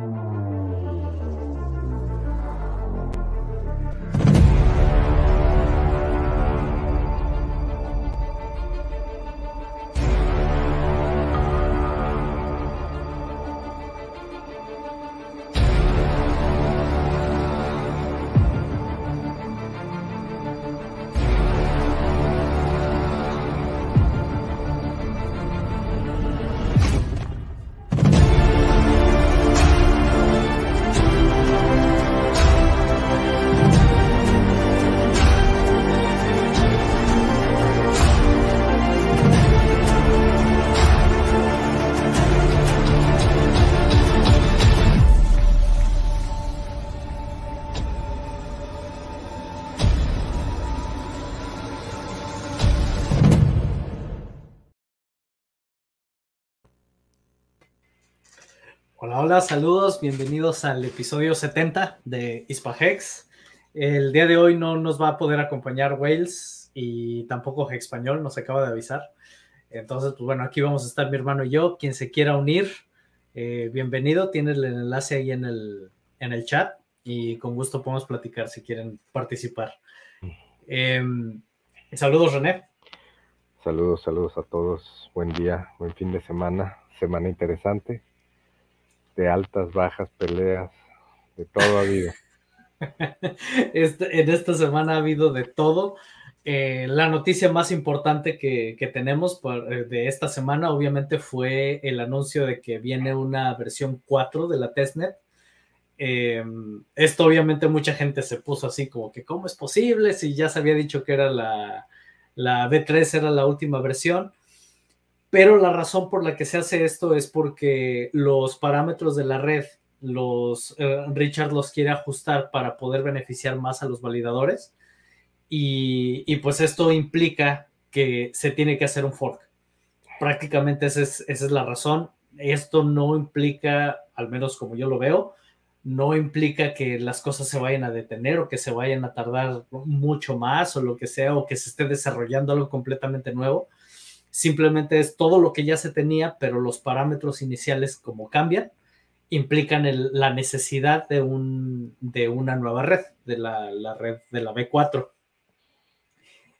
Hola, hola, saludos, bienvenidos al episodio 70 de Hispahex. El día de hoy no nos va a poder acompañar Wales y tampoco Español, nos acaba de avisar. Entonces, pues bueno, aquí vamos a estar mi hermano y yo. Quien se quiera unir, eh, bienvenido. Tienes el enlace ahí en el, en el chat y con gusto podemos platicar si quieren participar. Em, saludos, René. Saludos, saludos a todos. Buen día, buen fin de semana, semana interesante de altas, bajas, peleas, de todo ha habido. Este, en esta semana ha habido de todo. Eh, la noticia más importante que, tenemos eh, de esta semana obviamente fue el anuncio de que viene una versión 4 de la testnet. Eh, esto obviamente mucha gente se puso así como que cómo es posible si ya se había dicho que era la, la B3 era la última versión. Pero la razón por la que se hace esto es porque los parámetros de la red, los, eh, Richard los quiere ajustar para poder beneficiar más a los validadores. Y, pues esto implica que se tiene que hacer un fork. Prácticamente esa es, esa es la razón. Esto no implica, al menos como yo lo veo, no implica que las cosas se vayan a detener o que se vayan a tardar mucho más o lo que sea, o que se esté desarrollando algo completamente nuevo simplemente es todo lo que ya se tenía, pero los parámetros iniciales como cambian, implican la necesidad de, un, de, una nueva red, de la, red de la B4.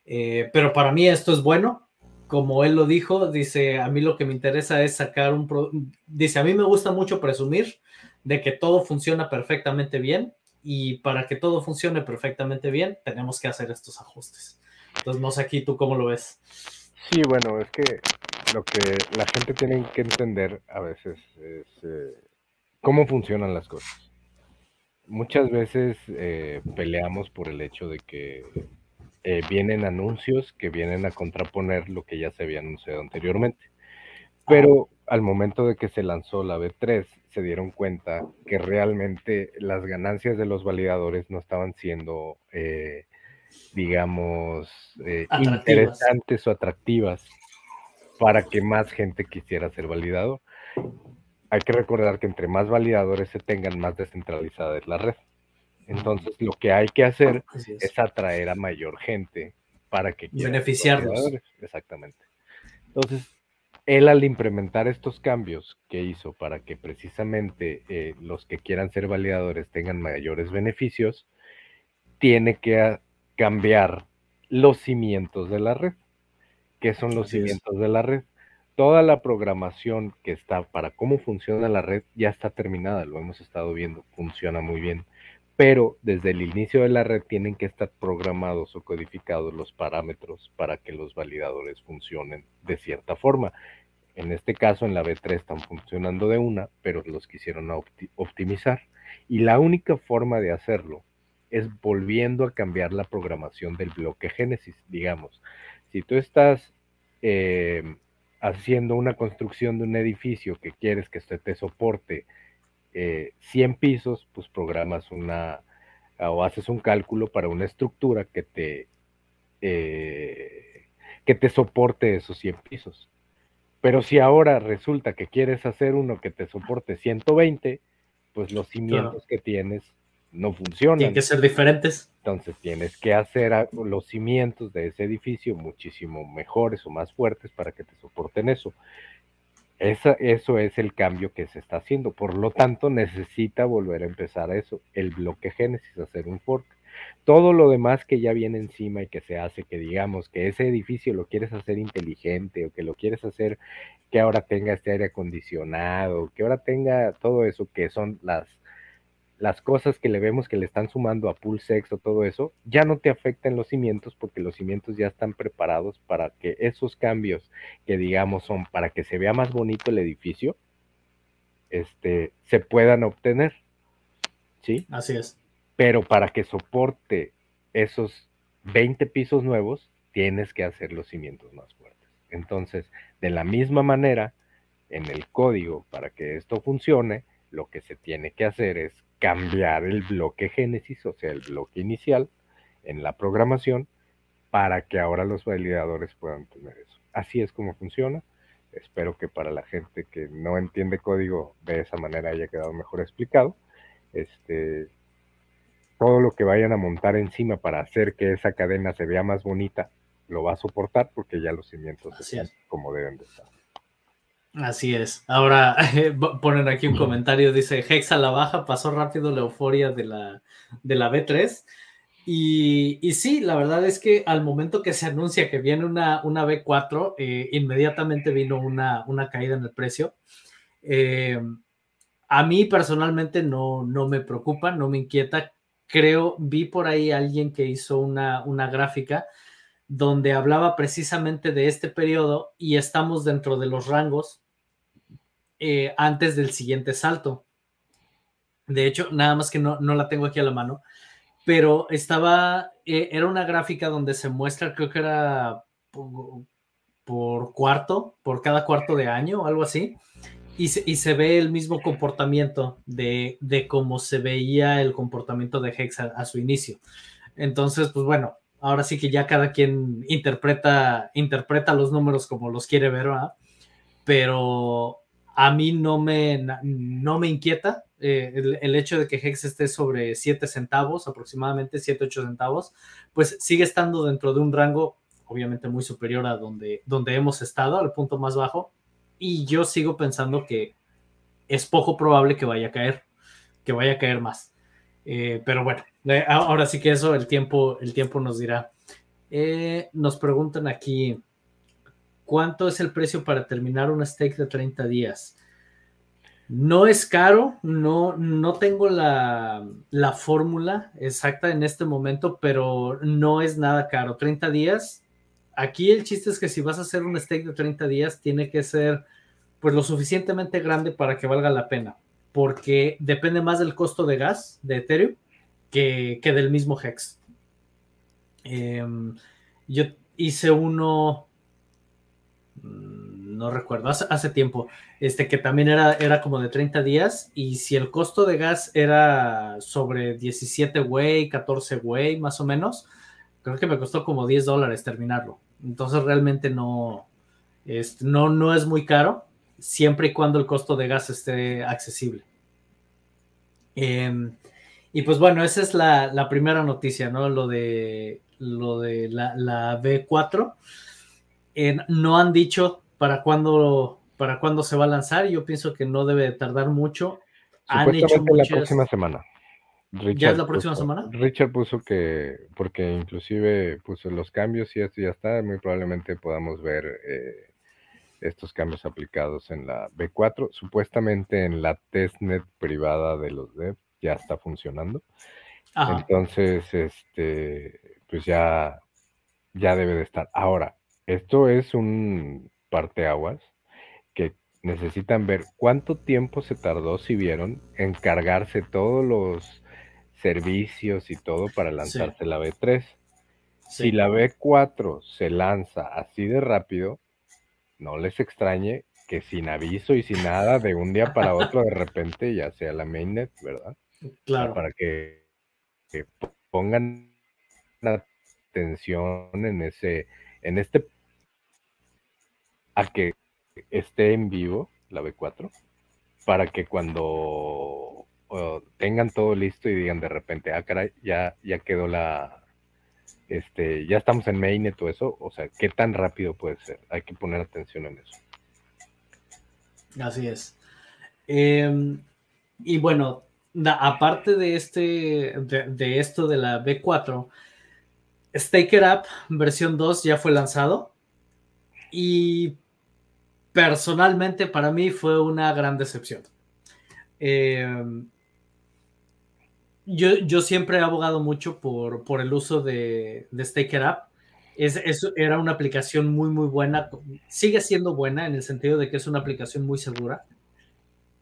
Eh, pero para mí esto es bueno, como él lo dijo, dice, a mí lo que me interesa es sacar un... Dice, a mí me gusta mucho presumir de que todo funciona perfectamente bien y para que todo funcione perfectamente bien tenemos que hacer estos ajustes. Entonces, no sé aquí tú cómo lo ves. Sí, bueno, es que lo que la gente tiene que entender a veces es eh, cómo funcionan las cosas. Muchas veces eh, peleamos por el hecho de que eh, vienen anuncios que vienen a contraponer lo que ya se había anunciado anteriormente. Pero al momento de que se lanzó la B3, se dieron cuenta que realmente las ganancias de los validadores no estaban siendo digamos, eh, interesantes o atractivas para que más gente quisiera ser validador. Hay que recordar que entre más validadores se tengan, más descentralizada es la red. Entonces, lo que hay que hacer es. atraer a mayor gente para que beneficiarlos. Exactamente. Entonces, él al implementar estos cambios que hizo para que precisamente eh, los que quieran ser validadores tengan mayores beneficios, tiene que cambiar los cimientos de la red. ¿Qué son los cimientos de la red? Toda la programación que está para cómo funciona la red ya está terminada, lo hemos estado viendo, funciona muy bien. Pero desde el inicio de la red tienen que estar programados o codificados los parámetros para que los validadores funcionen de cierta forma. En este caso, en la B3 están funcionando de una, pero los quisieron optimizar. Y la única forma de hacerlo es volviendo a cambiar la programación del bloque Génesis, digamos. Si tú estás eh, haciendo una construcción de un edificio que quieres que se te soporte 100 eh, pisos, pues programas una o haces un cálculo para una estructura que te, eh, que te soporte esos 100 pisos. Pero si ahora resulta que quieres hacer uno que te soporte 120, pues los cimientos que tienes no funcionan. Tienen que ser diferentes. Entonces tienes que hacer los cimientos de ese edificio muchísimo mejores o más fuertes para que te soporten eso. eso es el cambio que se está haciendo. Por lo tanto, necesita volver a empezar eso, el bloque Génesis, hacer un fork. Todo lo demás que ya viene encima y que se hace, que digamos que ese edificio lo quieres hacer inteligente o que lo quieres hacer que ahora tenga este aire acondicionado, que ahora tenga todo eso que son las las cosas que le vemos que le están sumando a Pulsex o todo eso, ya no te afectan los cimientos porque los cimientos ya están preparados para que esos cambios que digamos son para que se vea más bonito el edificio, este, se puedan obtener. ¿Sí? Así es. Pero para que soporte esos 20 pisos nuevos, tienes que hacer los cimientos más fuertes. Entonces, de la misma manera, en el código, para que esto funcione, lo que se tiene que hacer es cambiar el bloque génesis, o sea, el bloque inicial en la programación, para que ahora los validadores puedan tener eso. Así es como funciona. Espero que para la gente que no entiende código de esa manera haya quedado mejor explicado. Este, todo lo que vayan a montar encima para hacer que esa cadena se vea más bonita, lo va a soportar porque ya los cimientos están como deben de estar. Así es. Ahora ponen aquí un comentario, dice Hex a la baja, pasó rápido la euforia de la, de la B3. Y, y, sí, la verdad es que al momento que se anuncia que viene una, una B4, eh, inmediatamente vino una, una, caída en el precio. Eh, a mí personalmente no, no me preocupa, no me inquieta. Creo, vi por ahí alguien que hizo una, una gráfica donde hablaba precisamente de este periodo y estamos dentro de los rangos eh, antes del siguiente salto. De hecho, nada más que no, no la tengo aquí a la mano, pero estaba, eh, era una gráfica donde se muestra, creo que era por, cuarto, por cada cuarto de año algo así, y se, y se ve el mismo comportamiento de, de, cómo se veía el comportamiento de Hexa a su inicio. Entonces, pues bueno, ahora sí que ya cada quien interpreta, interpreta los números como los quiere ver, ¿verdad? Pero a mí no me, no me inquieta eh, el, hecho de que Hex esté sobre 7 centavos, aproximadamente 7, 8 centavos, pues sigue estando dentro de un rango obviamente muy superior a donde, donde hemos estado, al punto más bajo, y yo sigo pensando que es poco probable que vaya a caer, que vaya a caer más. Eh, pero bueno, eh, ahora sí que eso el tiempo, el tiempo nos dirá. Nos preguntan aquí, ¿cuánto es el precio para terminar un stake de 30 días? No es caro, no, no tengo la, la fórmula exacta en este momento, pero no es nada caro. 30 días. Aquí el chiste es que si vas a hacer un stake de 30 días, tiene que ser pues lo suficientemente grande para que valga la pena porque depende más del costo de gas de Ethereum que, del mismo Hex. Em, yo hice uno, no recuerdo, hace, tiempo, este que también era, era como de 30 días y si el costo de gas era sobre 17 way, 14 way más o menos, creo que me costó como 10 dólares terminarlo. Entonces realmente no, no, no es muy caro siempre y cuando el costo de gas esté accesible. Em, y pues bueno, esa es la, primera noticia, ¿no? Lo de, lo de la, B4. No han dicho para cuándo, para cuándo se va a lanzar. Yo pienso que no debe tardar mucho. Han hecho la próxima semana. ¿Ya es la próxima semana? Richard puso que, porque inclusive puso los cambios y esto ya está, muy probablemente podamos ver eh, estos cambios aplicados en la B4. Supuestamente en la testnet privada de los devs ya está funcionando. Entonces, este, pues ya, ya debe de estar. Ahora, esto es un parteaguas que necesitan ver cuánto tiempo se tardó, si vieron, en cargarse todos los servicios y todo para lanzarse la B3. Si la B4 se lanza así de rápido, no les extrañe que sin aviso y sin nada, de un día para otro, de repente ya sea la mainnet, ¿verdad? Claro. Para que, pongan atención en ese, en este, que esté en vivo la B4, para que cuando tengan todo listo y digan de repente, ah, caray, ya, ya quedó la, este, ya estamos en mainnet o eso, o sea, ¿qué tan rápido puede ser? Hay que poner atención en eso. Así es. Em, y bueno, aparte de, este, de, esto de la B4, Stake It Up versión 2 ya fue lanzado y personalmente para mí fue una gran decepción. Em, yo, yo, siempre he abogado mucho por, por el uso de, de Stake It Up. Es, era una aplicación muy, muy buena. Sigue siendo buena en el sentido de que es una aplicación muy segura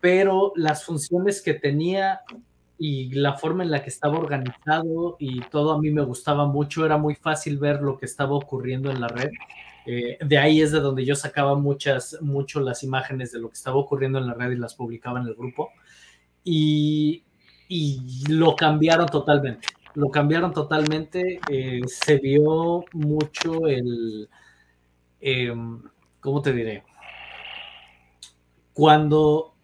pero las funciones que tenía y la forma en la que estaba organizado y todo a mí me gustaba mucho, era muy fácil ver lo que estaba ocurriendo en la red. Eh, de ahí es de donde yo sacaba muchas, mucho las imágenes de lo que estaba ocurriendo en la red y las publicaba en el grupo. Y, y lo cambiaron totalmente. Lo cambiaron totalmente. Eh, se vio mucho el, em, ¿cómo te diré? Cuando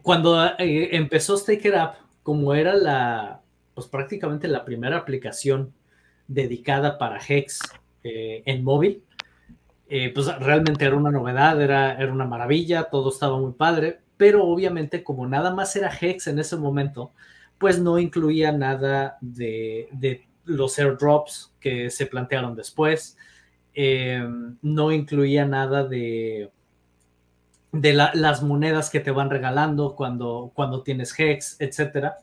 cuando eh, empezó Stake It Up, como era la, pues prácticamente la primera aplicación dedicada para Hex en móvil, eh, pues realmente era una novedad, era, era una maravilla, todo estaba muy padre, pero obviamente como nada más era Hex en ese momento, pues no incluía nada de, los airdrops que se plantearon después, no incluía nada de de las monedas que te van regalando cuando, cuando tienes Hex, etcétera.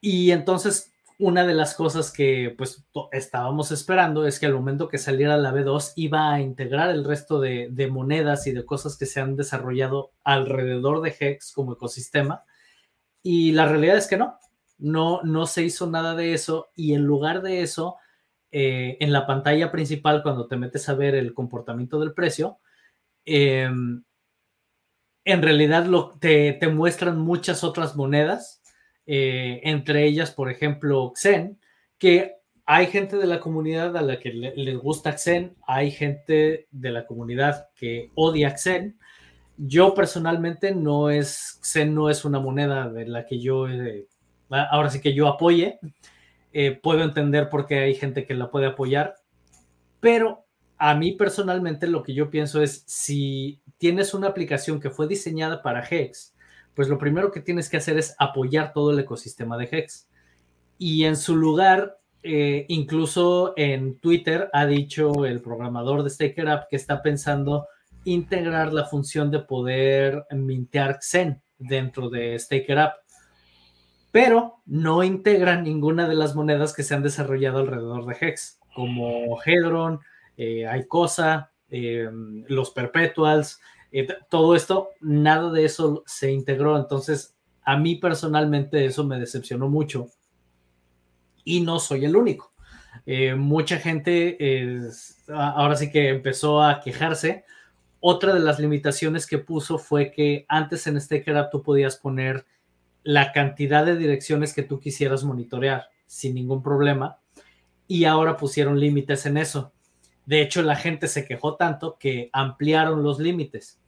Y entonces, una de las cosas que pues estábamos esperando es que al momento que saliera la B2 iba a integrar el resto de, monedas y de cosas que se han desarrollado alrededor de Hex como ecosistema. Y la realidad es que no, no, no se hizo nada de eso. Y en lugar de eso, eh, en la pantalla principal, cuando te metes a ver el comportamiento del precio, eh, en realidad lo, te, muestran muchas otras monedas, eh, entre ellas, por ejemplo, Xen, que hay gente de la comunidad a la que le, les gusta Xen, hay gente de la comunidad que odia Xen. Yo personalmente no es, Xen no es una moneda de la que yo, eh, ahora sí que yo apoye. Eh, puedo entender por qué hay gente que la puede apoyar, pero a mí personalmente lo que yo pienso es si tienes una aplicación que fue diseñada para Hex, pues lo primero que tienes que hacer es apoyar todo el ecosistema de Hex. Y en su lugar, eh, incluso en Twitter ha dicho el programador de Staker App que está pensando integrar la función de poder mintear Xen dentro de Staker App, pero no integra ninguna de las monedas que se han desarrollado alrededor de Hex, como Hedron, eh, hay cosa, eh, los perpetuals, eh, todo esto, nada de eso se integró. Entonces, a mí personalmente eso me decepcionó mucho. Y no soy el único. mucha gente ahora sí que empezó a quejarse. Otra de las limitaciones que puso fue que antes en Staker tú podías poner la cantidad de direcciones que tú quisieras monitorear sin ningún problema. Y ahora pusieron límites en eso. De hecho, la gente se quejó tanto que ampliaron los límites.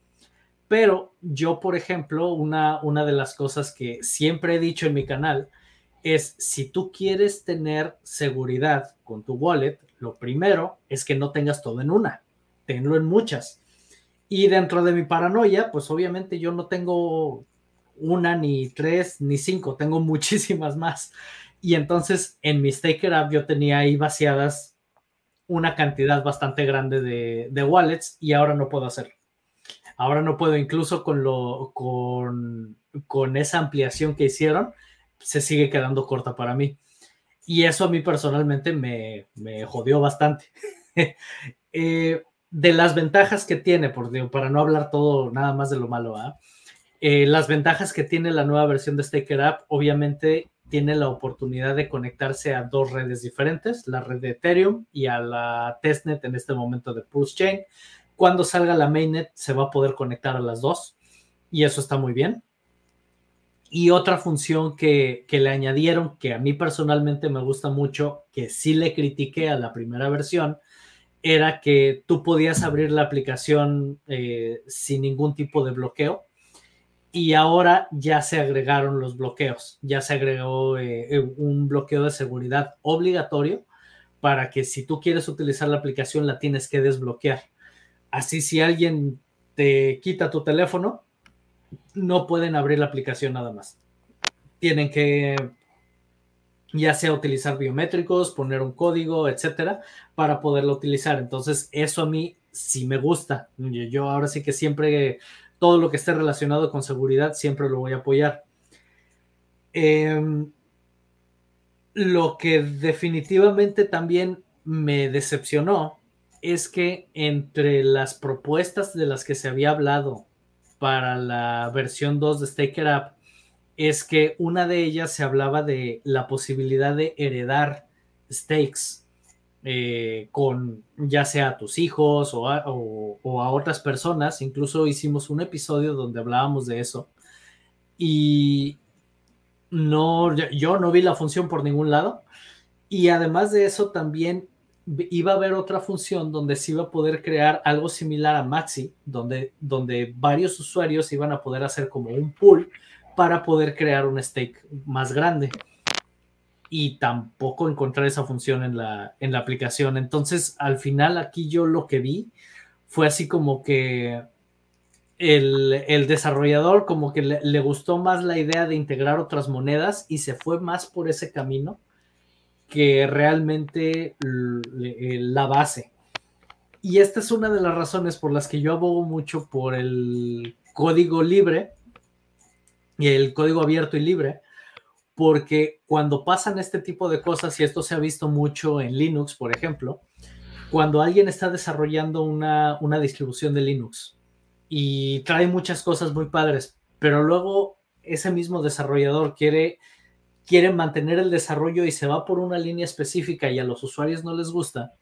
Pero yo, por ejemplo, una, una de las cosas que siempre he dicho en mi canal es, si tú quieres tener seguridad con tu wallet, lo primero es que no tengas todo en una, tenlo en muchas. Y dentro de mi paranoia, pues obviamente yo no tengo una, ni tres, ni cinco, tengo muchísimas más. Y entonces en mi Staker App yo tenía ahí vaciadas una cantidad bastante grande de, wallets y ahora no puedo hacerlo. Ahora no puedo, incluso con, lo, con, con esa ampliación que hicieron, se sigue quedando corta para mí. Y eso a mí personalmente me, me jodió bastante. Eh, de las ventajas que tiene, por, para no hablar todo nada más de lo malo, ¿ah? eh, las ventajas que tiene la nueva versión de Staker App, obviamente tiene la oportunidad de conectarse a dos redes diferentes, la red de Ethereum y a la testnet en este momento de Pulse Chain. Cuando salga la mainnet se va a poder conectar a las dos y eso está muy bien. Y otra función que, le añadieron, que a mí personalmente me gusta mucho, que sí le critiqué a la primera versión, era que tú podías abrir la aplicación eh, sin ningún tipo de bloqueo y ahora ya se agregaron los bloqueos, ya se agregó eh, eh, un bloqueo de seguridad obligatorio para que si tú quieres utilizar la aplicación la tienes que desbloquear. Así si alguien te quita tu teléfono, no pueden abrir la aplicación nada más. Tienen que ya sea utilizar biométricos, poner un código, etcétera, para poderlo utilizar. Entonces, eso a mí sí me gusta. Yo ahora sí que siempre, todo lo que esté relacionado con seguridad, siempre lo voy a apoyar. Em, lo que definitivamente también me decepcionó es que entre las propuestas de las que se había hablado para la versión 2 de Staker App es que una de ellas se hablaba de la posibilidad de heredar stakes eh, con ya sea a tus hijos o a, otras personas. Incluso hicimos un episodio donde hablábamos de eso. Y no, yo no vi la función por ningún lado. Y además de eso, también iba a haber otra función donde se iba a poder crear algo similar a Maxi, donde, donde varios usuarios iban a poder hacer como un pool para poder crear un stake más grande. Y tampoco encontrar esa función en la, en la aplicación. Entonces, al final aquí yo lo que vi fue así como que el, desarrollador como que le, gustó más la idea de integrar otras monedas y se fue más por ese camino que realmente eh, la base. Y esta es una de las razones por las que yo abogo mucho por el código libre y el código abierto y libre, porque cuando pasan este tipo de cosas, y esto se ha visto mucho en Linux, por ejemplo, cuando alguien está desarrollando una, una distribución de Linux y trae muchas cosas muy padres, pero luego ese mismo desarrollador quiere quieren mantener el desarrollo y se va por una línea específica y a los usuarios no les gusta,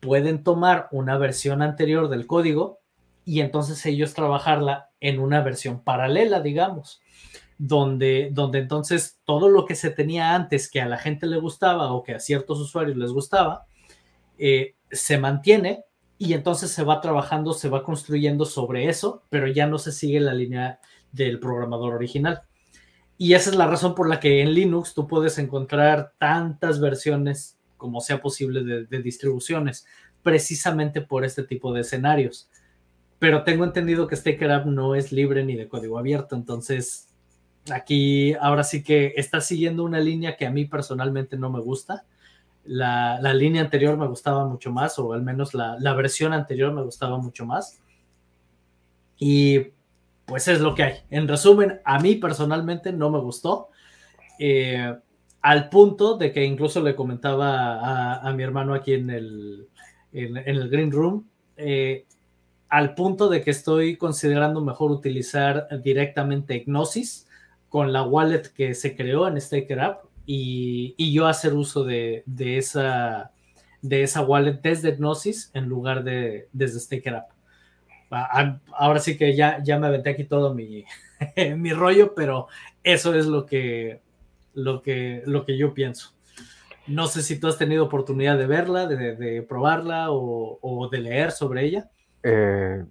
pueden tomar una versión anterior del código y entonces ellos trabajarla en una versión paralela, digamos, donde, donde entonces todo lo que se tenía antes que a la gente le gustaba o que a ciertos usuarios les gustaba, eh, se mantiene y entonces se va trabajando, se va construyendo sobre eso, pero ya no se sigue la línea del programador original. Y esa es la razón por la que en Linux tú puedes encontrar tantas versiones como sea posible de, distribuciones, precisamente por este tipo de escenarios. Pero tengo entendido que Staker no es libre ni de código abierto, entonces aquí ahora sí que está siguiendo una línea que a mí personalmente no me gusta. La, línea anterior me gustaba mucho más, o al menos la, la versión anterior me gustaba mucho más. Y pues es lo que hay. En resumen, a mí personalmente no me gustó. Eh, al punto de que incluso le comentaba a, mi hermano aquí en el, en, el Green Room, eh, al punto de que estoy considerando mejor utilizar directamente Gnosis con la wallet que se creó en Staker App y, yo hacer uso de, de, esa, de esa wallet desde Gnosis en lugar de desde Staker App ahora sí que ya, ya me aventé aquí todo mi, mi rollo, pero eso es lo que, lo, que, lo que yo pienso. No sé si tú has tenido oportunidad de verla, de, probarla o, de leer sobre ella. Eh,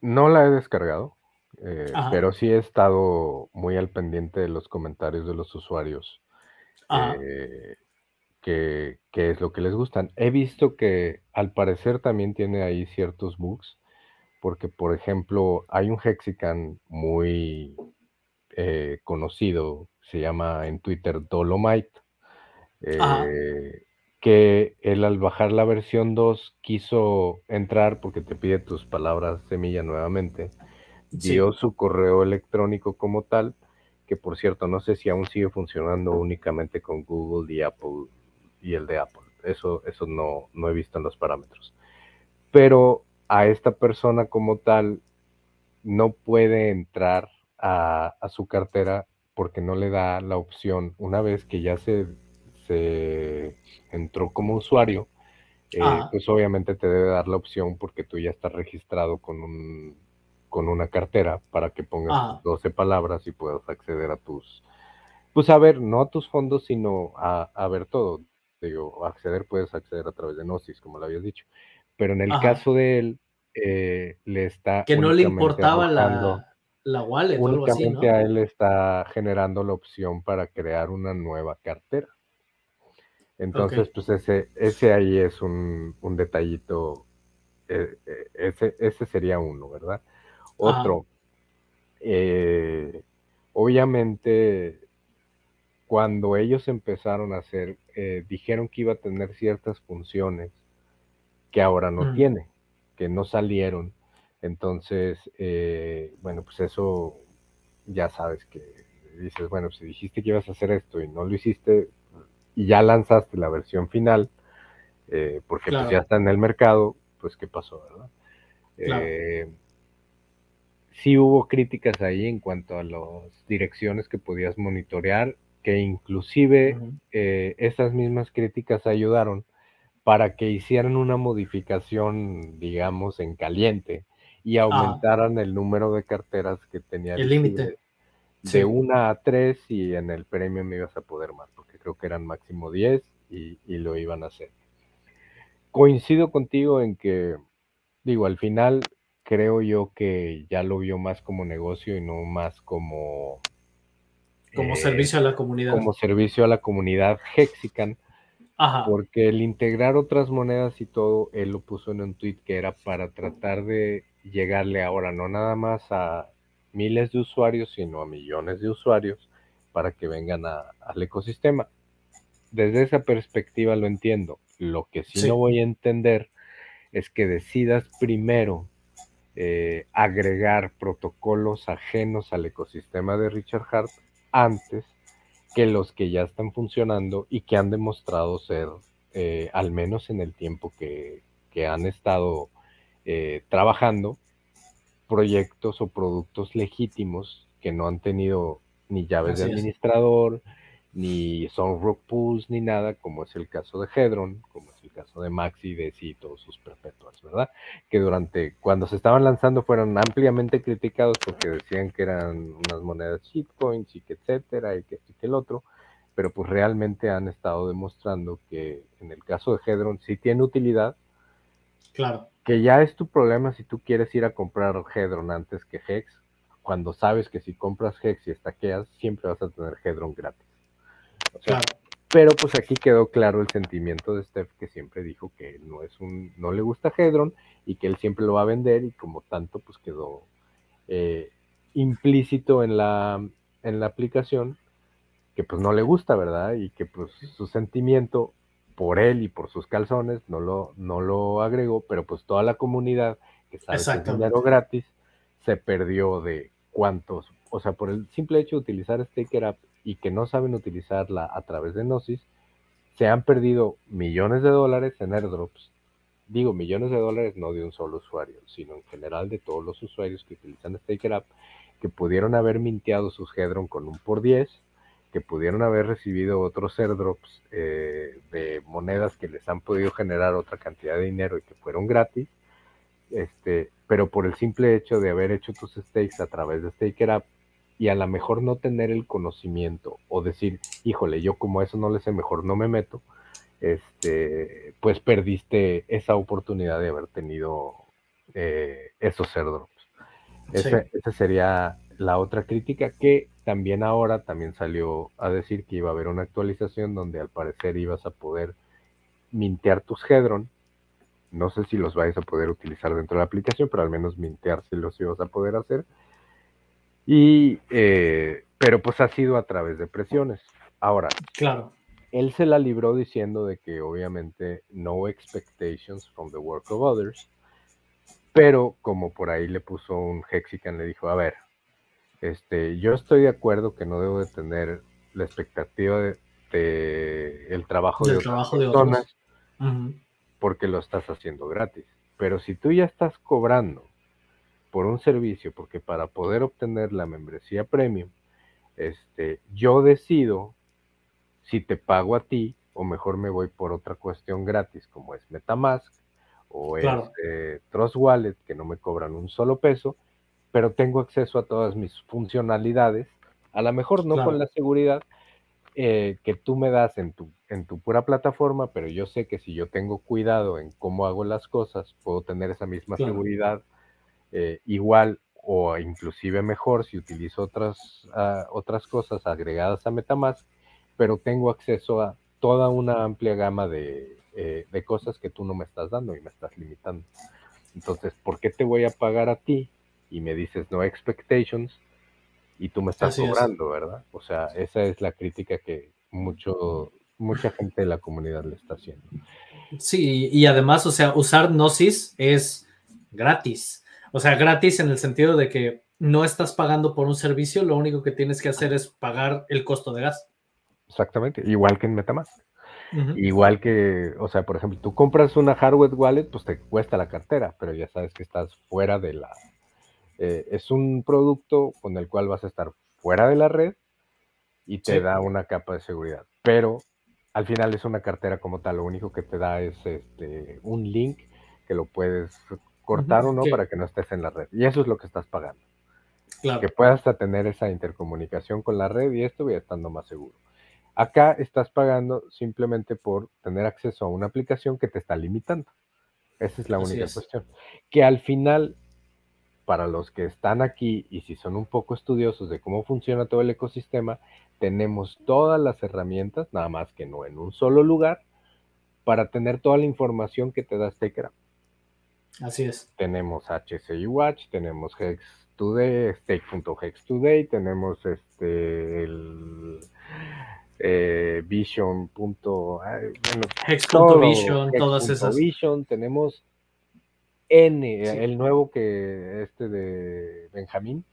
no la he descargado, eh, pero sí he estado muy al pendiente de los comentarios de los usuarios. Eh, que, que, es lo que les gustan. He visto que al parecer también tiene ahí ciertos bugs porque, por ejemplo, hay un Hexican muy eh, conocido, se llama en Twitter Dolomite, eh, que él al bajar la versión 2 quiso entrar porque te pide tus palabras semilla nuevamente, dio su correo electrónico como tal, que por cierto no sé si aún sigue funcionando únicamente con Google y Apple y el de Apple. Eso, eso no, no he visto en los parámetros. Pero a esta persona como tal no puede entrar a, su cartera porque no le da la opción, una vez que ya se, se entró como usuario, eh, pues obviamente te debe dar la opción porque tú ya estás registrado con, un, con una cartera para que pongas 12 palabras y puedas acceder a tus, pues a ver, no a tus fondos, sino a, ver todo. Digo, acceder puedes acceder a través de Gnosis, como lo habías dicho. Pero en el caso de él, eh, le está... Que no le importaba la, la wallet únicamente a él está generando la opción para crear una nueva cartera. Entonces, pues ese, ese ahí es un, un detallito e, e, ese, sería uno, ¿verdad? Otro, eh, obviamente, cuando ellos empezaron a hacer, eh, dijeron que iba a tener ciertas funciones que ahora no mm. tiene, que no salieron. Entonces, eh, bueno, pues eso ya sabes que dices, bueno, si dijiste que ibas a hacer esto y no lo hiciste y ya lanzaste la versión final, eh, porque pues ya está en el mercado, pues qué pasó, ¿verdad? Eh, sí hubo críticas ahí en cuanto a las direcciones que podías monitorear, que inclusive eh, esas mismas críticas ayudaron para que hicieran una modificación, digamos, en caliente y aumentaran el número de carteras que tenía el límite de una a tres y en el premio me ibas a poder más, porque creo que eran máximo 10 y, lo iban a hacer. Coincido contigo en que, digo, al final creo yo que ya lo vio más como negocio y no más como... Como eh, servicio a la comunidad. Como servicio a la comunidad Hexican. Porque el integrar otras monedas y todo, él lo puso en un tweet que era para tratar de llegarle ahora no nada más a miles de usuarios, sino a millones de usuarios para que vengan al ecosistema. Desde esa perspectiva lo entiendo. Lo que sí, no voy a entender es que decidas primero eh, agregar protocolos ajenos al ecosistema de Richard Hart antes que los que ya están funcionando y que han demostrado ser, eh, al menos en el tiempo que, han estado eh, trabajando, proyectos o productos legítimos que no han tenido ni llaves de administrador, ni son rock pools, ni nada, como es el caso de Hedron, como es el caso de Maxi, de y todos sus perpetuas, ¿verdad? Que durante, cuando se estaban lanzando, fueron ampliamente criticados porque decían que eran unas monedas shitcoins y que etcétera, y que esto y que el otro, pero pues realmente han estado demostrando que en el caso de Hedron sí tiene utilidad. Claro que ya es tu problema si tú quieres ir a comprar Hedron antes que Hex, cuando sabes que si compras Hex y estaqueas, siempre vas a tener Hedron gratis. Pero pues aquí quedó claro el sentimiento de Steph que siempre dijo que no es un, no le gusta Hedron y que él siempre lo va a vender y como tanto pues quedó eh, implícito en la, en la aplicación que pues no le gusta, ¿verdad? Y que pues su sentimiento por él y por sus calzones, no lo, no lo agregó, pero pues toda la comunidad que sabe que es dinero gratis se perdió de cuántos, o sea, por el simple hecho de utilizar Staker App y que no saben utilizarla a través de Gnosis, se han perdido millones de dólares en airdrops. Digo, millones de dólares no de un solo usuario, sino en general de todos los usuarios que utilizan Staker App, que pudieron haber minteado sus Hedron con un por 10 que pudieron haber recibido otros airdrops eh, de monedas que les han podido generar otra cantidad de dinero y que fueron gratis, este, pero por el simple hecho de haber hecho tus stakes a través de Staker App y a lo mejor no tener el conocimiento o decir, híjole, yo como eso no le sé, mejor no me meto, este, pues perdiste esa oportunidad de haber tenido eh, esos airdrops. Esa sería la otra crítica que también ahora también salió a decir que iba a haber una actualización donde al parecer ibas a poder mintear tus Hedron. No sé si los vais a poder utilizar dentro de la aplicación, pero al menos mintear si los ibas a poder hacer. Y, eh, pero pues ha sido a través de presiones. Ahora, claro. él se la libró diciendo de que obviamente no expectations from the work of others, pero como por ahí le puso un Hexican, le dijo, a ver, este, yo estoy de acuerdo que no debo de tener la expectativa de, el trabajo de otras personas porque lo estás haciendo gratis. Pero si tú ya estás cobrando por un servicio, porque para poder obtener la membresía premium, este, yo decido si te pago a ti o mejor me voy por otra cuestión gratis como es MetaMask o es eh, Trust Wallet que no me cobran un solo peso pero tengo acceso a todas mis funcionalidades, a lo mejor no con la seguridad eh, que tú me das en tu, en tu pura plataforma, pero yo sé que si yo tengo cuidado en cómo hago las cosas, puedo tener esa misma seguridad eh, igual o inclusive mejor si utilizo otras, ah, otras cosas agregadas a Metamask, pero tengo acceso a toda una amplia gama de, eh, de cosas que tú no me estás dando y me estás limitando. Entonces, ¿por qué te voy a pagar a ti? Y me dices no expectations y tú me estás cobrando, ¿verdad? O sea, esa es la crítica que mucho, mucha gente de la comunidad le está haciendo. Sí, y además, o sea, usar Gnosis es gratis. O sea, gratis en el sentido de que no estás pagando por un servicio, lo único que tienes que hacer es pagar el costo de gas. Exactamente, igual que en Metamask. Igual que, o sea, por ejemplo, tú compras una hardware wallet, pues te cuesta la cartera, pero ya sabes que estás fuera de la... Eh, es un producto con el cual vas a estar fuera de la red y te da una capa de seguridad. Pero al final es una cartera como tal, lo único que te da es este, un link que lo puedes cortar o no para que no estés en la red. Y eso es lo que estás pagando. Que puedas tener esa intercomunicación con la red y esto voy estando más seguro. Acá estás pagando simplemente por tener acceso a una aplicación que te está limitando. Esa es la única cuestión. Que al final, para los que están aquí y si son un poco estudiosos de cómo funciona todo el ecosistema, tenemos todas las herramientas, nada más que no en un solo lugar, para tener toda la información que te da StakerUp. Así es. Tenemos HCI Watch, tenemos Hex Today, Stake.hex Today, tenemos este el eh, Vision. Bueno, Hex.vision, todas esas. Vision, tenemos N, el nuevo que este de Benjamín,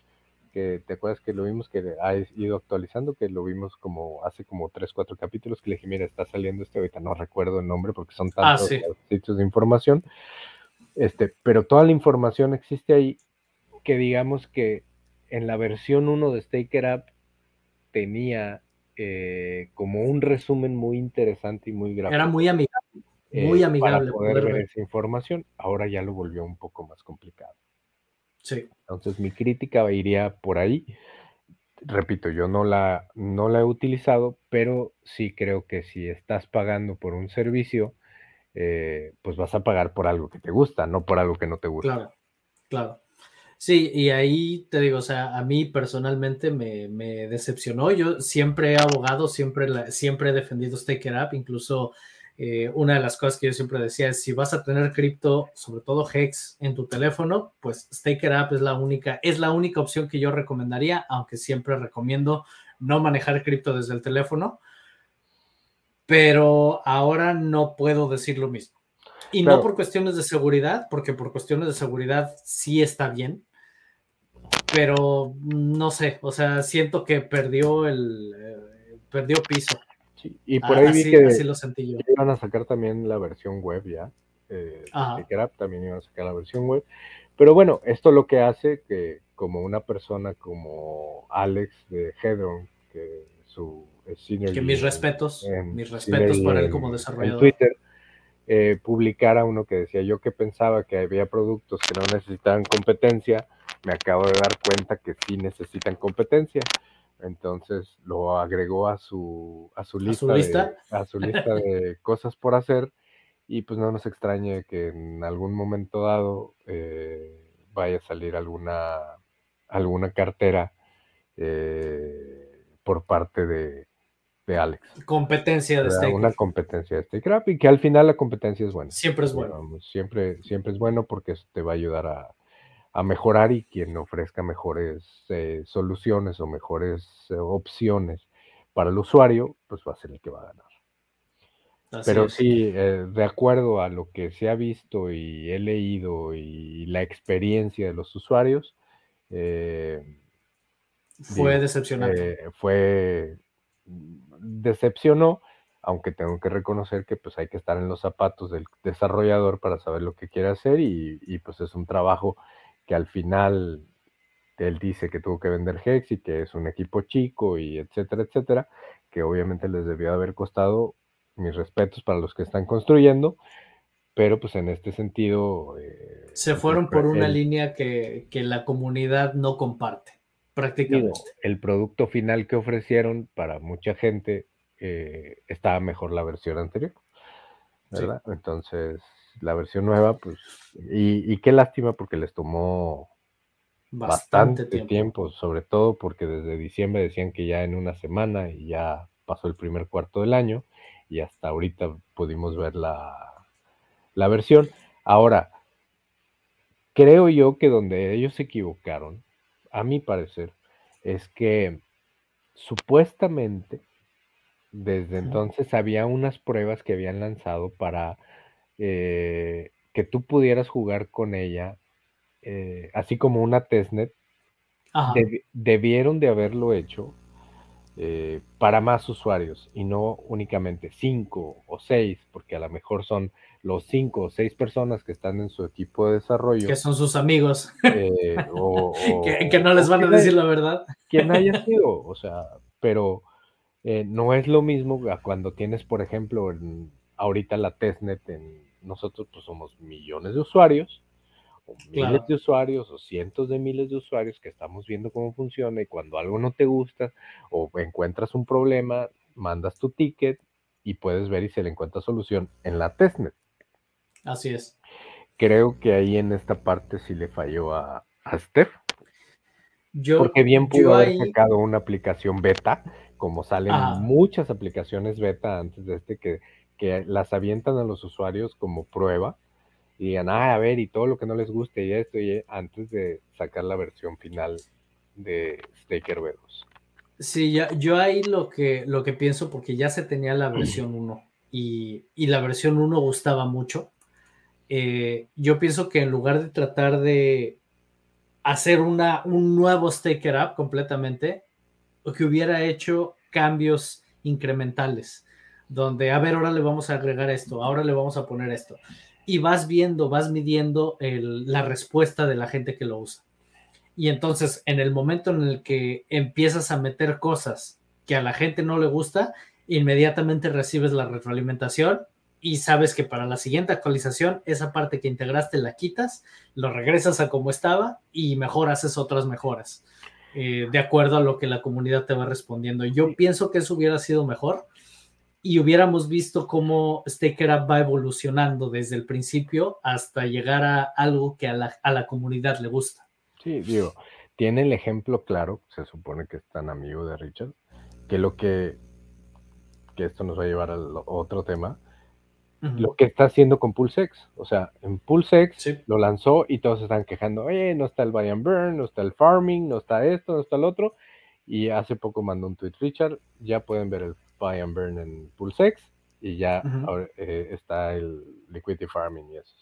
que te acuerdas que lo vimos que ha ido actualizando, que lo vimos como hace como 3, 4 capítulos, que le dije, mira, está saliendo este, ahorita no recuerdo el nombre porque son ah, tantos sitios de información, este, pero toda la información existe ahí, que digamos que en la versión 1 de Staker App tenía eh, como un resumen muy interesante y muy gráfico. Era muy amigable, muy eh, amigable. Para poder, ver, esa información, ahora ya lo volvió un poco más complicado. Sí. Entonces mi crítica iría por ahí. Repito, yo no la, no la he utilizado, pero sí creo que si estás pagando por un servicio, eh, pues vas a pagar por algo que te gusta, no por algo que no te gusta. Claro, claro. Sí, y ahí te digo, o sea, a mí personalmente me, decepcionó. Yo siempre he abogado, siempre, siempre he defendido Staker Up, incluso eh, una de las cosas que yo siempre decía es si vas a tener cripto, sobre todo Hex, en tu teléfono, pues Staker Up es la única, es la única opción que yo recomendaría, aunque siempre recomiendo no manejar cripto desde el teléfono. Pero ahora no puedo decir lo mismo. Y no por cuestiones de seguridad, porque por cuestiones de seguridad sí está bien, pero no sé, o sea, siento que perdió el eh, perdió piso. y por ahí vi que lo sentí yo. iban a sacar también la versión web ya. Eh, también iban a sacar la versión web. Pero bueno, esto lo que hace que como una persona como Alex de Hedron, que su senior que mis respetos, mis respetos para él como desarrollador. En Twitter eh, publicara uno que decía yo que pensaba que había productos que no necesitaban competencia, me acabo de dar cuenta que sí necesitan competencia. Entonces lo agregó a su, a su lista, De, a su lista de cosas por hacer y pues no nos extrañe que en algún momento dado eh, vaya a salir alguna, alguna cartera eh, por parte de, de Alex. Competencia de StakeCraft. Una competencia de StakeCraft y que al final la competencia es buena. Siempre es bueno. siempre, siempre es bueno porque eso te va a ayudar a, mejorar y quien ofrezca mejores eh, soluciones o mejores eh, opciones para el usuario, pues va a ser el que va a ganar. Pero sí, eh, de acuerdo a lo que se ha visto y he leído y la experiencia de los usuarios, fue decepcionante. fue decepcionó, aunque tengo que reconocer que pues hay que estar en los zapatos del desarrollador para saber lo que quiere hacer y, pues es un trabajo que al final él dice que tuvo que vender Hex y que es un equipo chico y etcétera, etcétera, que obviamente les debió haber costado mis respetos para los que están construyendo, pero pues en este sentido... Eh, Se fueron por una línea que, que la comunidad no comparte prácticamente. el producto final que ofrecieron para mucha gente eh, estaba mejor la versión anterior, ¿verdad? Entonces, la versión nueva, pues, y, qué lástima porque les tomó bastante, tiempo. sobre todo porque desde diciembre decían que ya en una semana y ya pasó el primer cuarto del año y hasta ahorita pudimos ver la, la versión. Ahora, creo yo que donde ellos se equivocaron, a mi parecer, es que supuestamente desde entonces había unas pruebas que habían lanzado para eh, que tú pudieras jugar con ella, eh, así como una testnet. debieron de haberlo hecho eh, para más usuarios y no únicamente cinco o seis, porque a lo mejor son los cinco o seis personas que están en su equipo de desarrollo. Que son sus amigos. o, que, no les van a decir la verdad. Quien haya sido, o sea, pero eh, no es lo mismo cuando tienes, por ejemplo, ahorita la testnet, en, nosotros pues somos millones de usuarios, o miles de usuarios, o cientos de miles de usuarios que estamos viendo cómo funciona y cuando algo no te gusta o encuentras un problema, mandas tu ticket y puedes ver y se le encuentra solución en la testnet. Así es. Creo que ahí en esta parte sí le falló a, a Steph. Yo, porque bien pudo haber sacado una aplicación beta como salen muchas aplicaciones beta antes de este que, que, las avientan a los usuarios como prueba y digan, ah, a ver, y todo lo que no les guste y esto, y antes de sacar la versión final de Staker V2. Sí, ya, yo ahí lo que, lo que pienso, porque ya se tenía la versión 1 y, y, la versión 1 gustaba mucho, eh, yo pienso que en lugar de tratar de hacer una, un nuevo Staker App completamente, que hubiera hecho cambios incrementales, donde, a ver, ahora le vamos a agregar esto, ahora le vamos a poner esto. Y vas viendo, vas midiendo la respuesta de la gente que lo usa. Y entonces, en el momento en el que empiezas a meter cosas que a la gente no le gusta, inmediatamente recibes la retroalimentación y sabes que para la siguiente actualización, esa parte que integraste la quitas, lo regresas a como estaba y mejor haces otras mejoras. Eh, de acuerdo a lo que la comunidad te va respondiendo. Yo pienso que eso hubiera sido mejor y hubiéramos visto cómo Staker Up va evolucionando desde el principio hasta llegar a algo que a la, comunidad le gusta. Sí, digo, tiene el ejemplo claro, se supone que es tan amigo de Richard, que lo que, que esto nos va a llevar al otro tema, lo que está haciendo con PulseX. O sea, en PulseX lo lanzó y todos están quejando, eh, no está el buy and burn, no está el farming, no está esto, no está el otro. Y hace poco mandó un tweet Richard, ya pueden ver el buy and burn en PulseX y ya eh, está el liquidity farming y eso.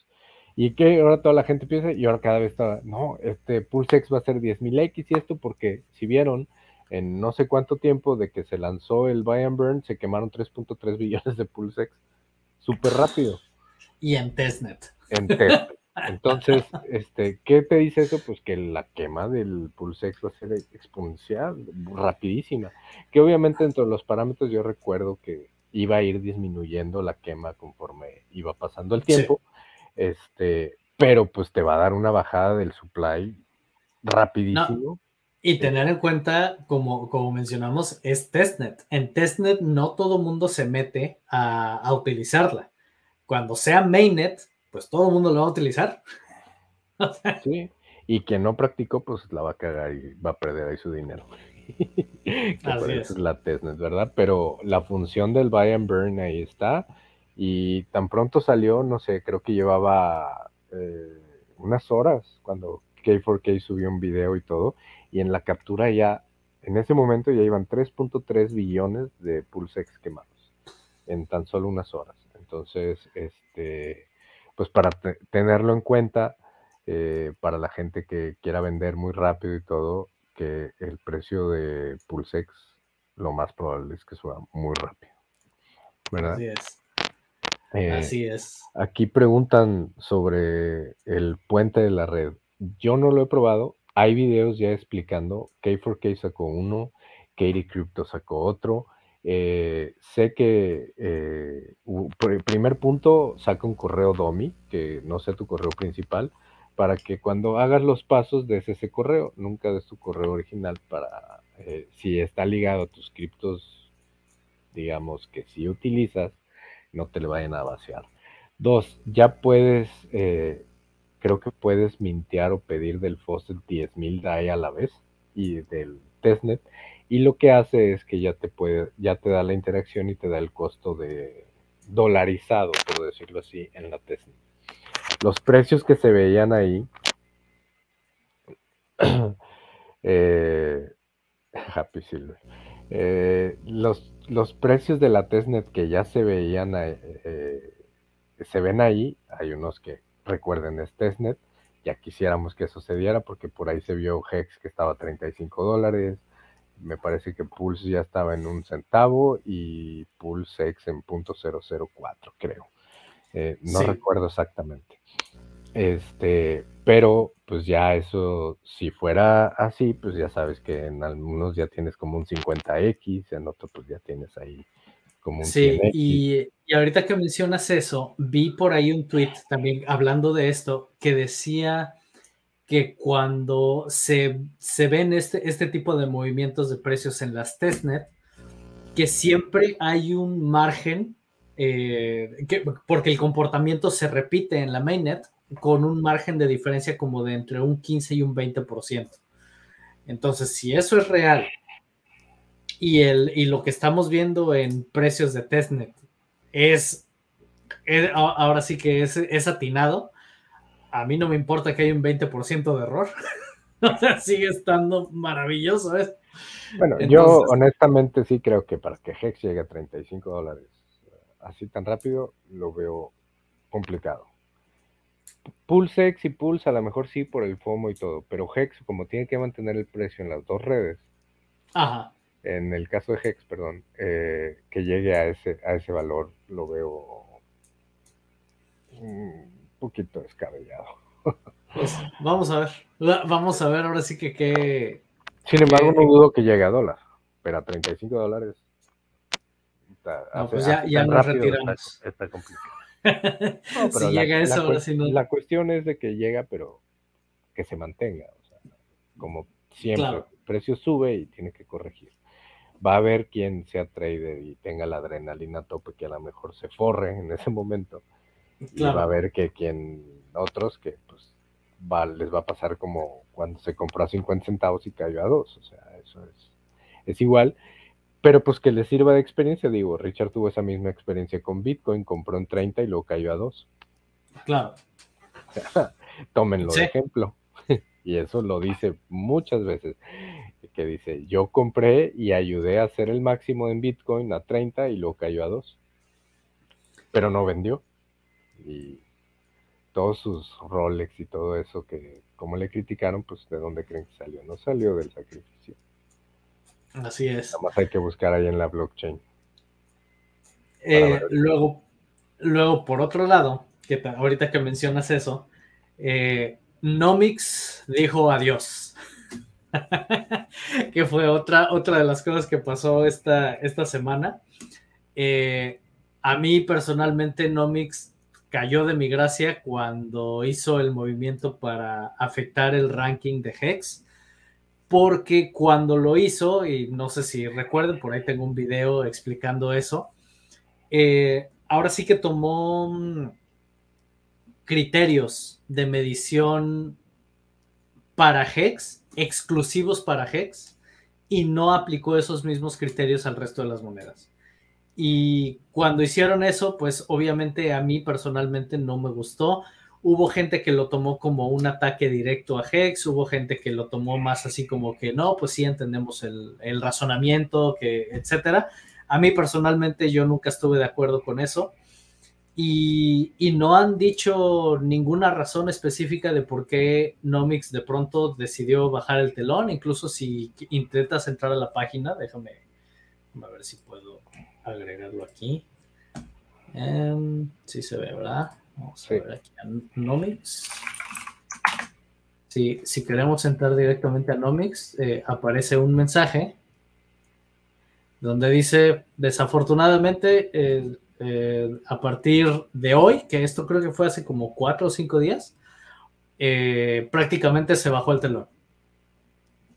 Y que ahora toda la gente piensa, y ahora cada vez está, no, este PulseX va a ser 10.000X y esto porque si vieron, en no sé cuánto tiempo de que se lanzó el buy and burn, se quemaron 3.3 billones de PulseX súper rápido. Y en testnet. En. Entonces, este, ¿qué te dice eso? Pues que la quema del pulsex va a ser exponencial, rapidísima. Que obviamente dentro de los parámetros yo recuerdo que iba a ir disminuyendo la quema conforme iba pasando el tiempo. Este, pero pues te va a dar una bajada del supply rapidísimo. Y tener en cuenta, como, como mencionamos, es testnet. En testnet no todo mundo se mete a, utilizarla. Cuando sea mainnet, pues todo el mundo lo va a utilizar. sí, y quien no practicó, pues la va a cagar y va a perder ahí su dinero. Así es. la testnet, ¿verdad? Pero la función del buy and burn ahí está. Y tan pronto salió, no sé, creo que llevaba eh, unas horas cuando K4K subió un video y todo y en la captura ya, en ese momento ya iban 3.3 billones de pulsex quemados en tan solo unas horas. Entonces, este, pues para tenerlo en cuenta, eh, para la gente que quiera vender muy rápido y todo, que el precio de Pulsex lo más probable es que suba muy rápido. ¿Verdad? Así es. Eh, Así es. Aquí preguntan sobre el puente de la red. Yo no lo he probado, hay videos ya explicando, K4K sacó uno, Katie Crypto sacó otro. Eh, sé que eh, primer punto saca un correo DOMI, que no sea tu correo principal, para que cuando hagas los pasos des ese correo, nunca des tu correo original para eh, si está ligado a tus criptos, digamos que si utilizas, no te le vayan a vaciar. Dos, ya puedes creo que puedes mintear o pedir del faucet 10.000 DAI a la vez y del testnet. Y lo que hace es que ya te puede, ya te da la interacción y te da el costo de dolarizado, por decirlo así, en la testnet. Los precios que se veían ahí Eh, Happy Silver. Eh, los, los precios de la testnet que ya se veían, eh, se ven ahí, hay unos que recuerden es testnet, ya quisiéramos que sucediera porque por ahí se vio Hex que estaba a 35 dólares, me parece que Pulse ya estaba en un centavo y Pulse X en punto .004 creo, no recuerdo exactamente. Este, pero pues ya eso, si fuera así, pues ya sabes que en algunos ya tienes como un 50X, en otros pues ya tienes ahí como un Sí, y, y, ahorita que mencionas eso, vi por ahí un tweet también hablando de esto que decía que cuando se, se ven este, este tipo de movimientos de precios en las testnet, que siempre hay un margen, eh, que, porque el comportamiento se repite en la mainnet, con un margen de diferencia como de entre un 15 y un 20%. Entonces, si eso es real y, el, y lo que estamos viendo en precios de testnet es, ahora sí que es, es, atinado, a mí no me importa que haya un 20% de error. o sea, sigue estando maravilloso. ¿eh? Bueno, yo honestamente sí creo que para que Hex llegue a 35 dólares así tan rápido, lo veo complicado. Pulsex y Pulse a lo mejor sí por el FOMO y todo, pero Hex, como tiene que mantener el precio en las dos redes, en el caso de Hex, perdón, eh, que llegue a ese, a ese valor, lo veo un poquito descabellado. Pues vamos a ver, vamos a ver ahora sí que qué. Sin embargo, no dudo que llegue a dólar, pero a 35 dólares. pues ya, nos retiramos. está complicado si llega eso, la, cuestión es de que llega, pero que se mantenga. como siempre, el precio sube y tiene que corregir. Va a haber quien sea trader y tenga la adrenalina tope que a lo mejor se forre en ese momento. Y va a haber que quien, otros que pues va, les va a pasar como cuando se compró a 50 centavos y cayó a 2. O sea, eso es, es igual pero pues que le sirva de experiencia, digo, Richard tuvo esa misma experiencia con Bitcoin, compró en 30 y luego cayó a 2. Claro. Tómenlo de ejemplo. y eso lo dice muchas veces, que dice, yo compré y ayudé a hacer el máximo en Bitcoin a 30 y luego cayó a 2. Pero no vendió. Y todos sus Rolex y todo eso que como le criticaron, pues de dónde creen que salió. No salió del sacrificio. Así es. Nada más hay que buscar ahí en la blockchain. Eh, luego, luego, por otro lado, que ahorita que mencionas eso, eh, Nomics dijo adiós. que fue otra, otra de las cosas que pasó esta, esta semana. Eh, a mí personalmente Nomics cayó de mi gracia cuando hizo el movimiento para afectar el ranking de Hex porque cuando lo hizo, y no sé si recuerden, por ahí tengo un video explicando eso, eh, ahora sí que tomó mm, criterios de medición para Hex, exclusivos para Hex, y no aplicó esos mismos criterios al resto de las monedas. Y cuando hicieron eso, pues obviamente a mí personalmente no me gustó Hubo gente que lo tomó como un ataque directo a Hex, hubo gente que lo tomó más así como que no, pues sí entendemos el, razonamiento, que, etcétera. A mí personalmente yo nunca estuve de acuerdo con eso. Y, no han dicho ninguna razón específica de por qué Nomics de pronto decidió bajar el telón. Incluso si intentas entrar a la página, déjame, a ver si puedo agregarlo aquí. Em, sí se ve, ¿verdad? Vamos a ver aquí a Nomics. Si, si, queremos entrar directamente a Nomics, eh, aparece un mensaje donde dice, desafortunadamente, eh, eh, a partir de hoy, que esto creo que fue hace como cuatro o cinco días, prácticamente se bajó el telón.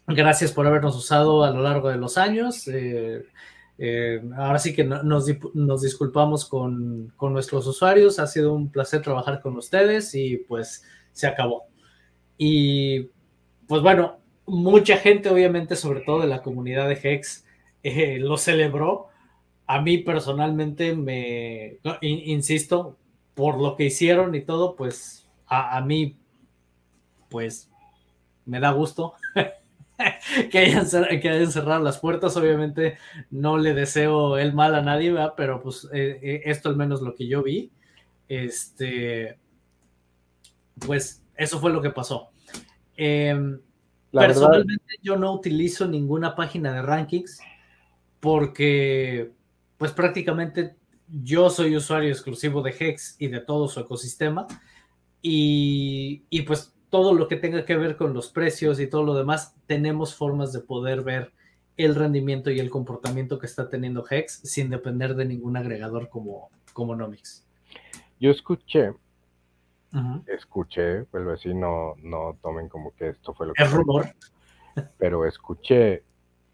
Gracias por habernos usado a lo largo de los años. Eh, ahora sí que nos, disculpamos con, nuestros usuarios. Ha sido un placer trabajar con ustedes y pues se acabó. Y pues bueno, mucha gente obviamente, sobre todo de la comunidad de Hex, eh, lo celebró. A mí personalmente me, insisto, por lo que hicieron y todo, pues a, a mí, pues me da gusto que, hayan, que hayan cerrado las puertas. Obviamente no le deseo el mal a nadie, ¿verdad? pero pues eh, eh, esto al menos lo que yo vi. Este, pues eso fue lo que pasó. Em, personalmente yo no utilizo ninguna página de rankings porque pues prácticamente yo soy usuario exclusivo de Hex y de todo su ecosistema y, y pues todo lo que tenga que ver con los precios y todo lo demás, tenemos formas de poder ver el rendimiento y el comportamiento que está teniendo Hex sin depender de ningún agregador como, como Nomics. Yo escuché, escuché, pues así no, no tomen como que esto fue lo que... Es rumor. Pero escuché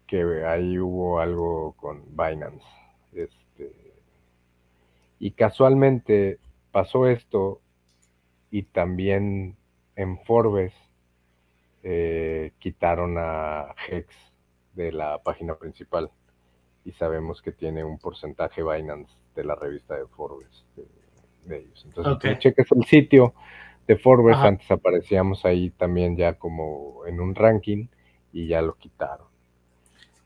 que ahí hubo algo con Binance. Este, y casualmente pasó esto y también en Forbes eh, quitaron a Hex de la página principal y sabemos que tiene un porcentaje Binance de la revista de Forbes de, ellos. Entonces, si cheques el sitio de Forbes, antes aparecíamos ahí también ya como en un ranking y ya lo quitaron.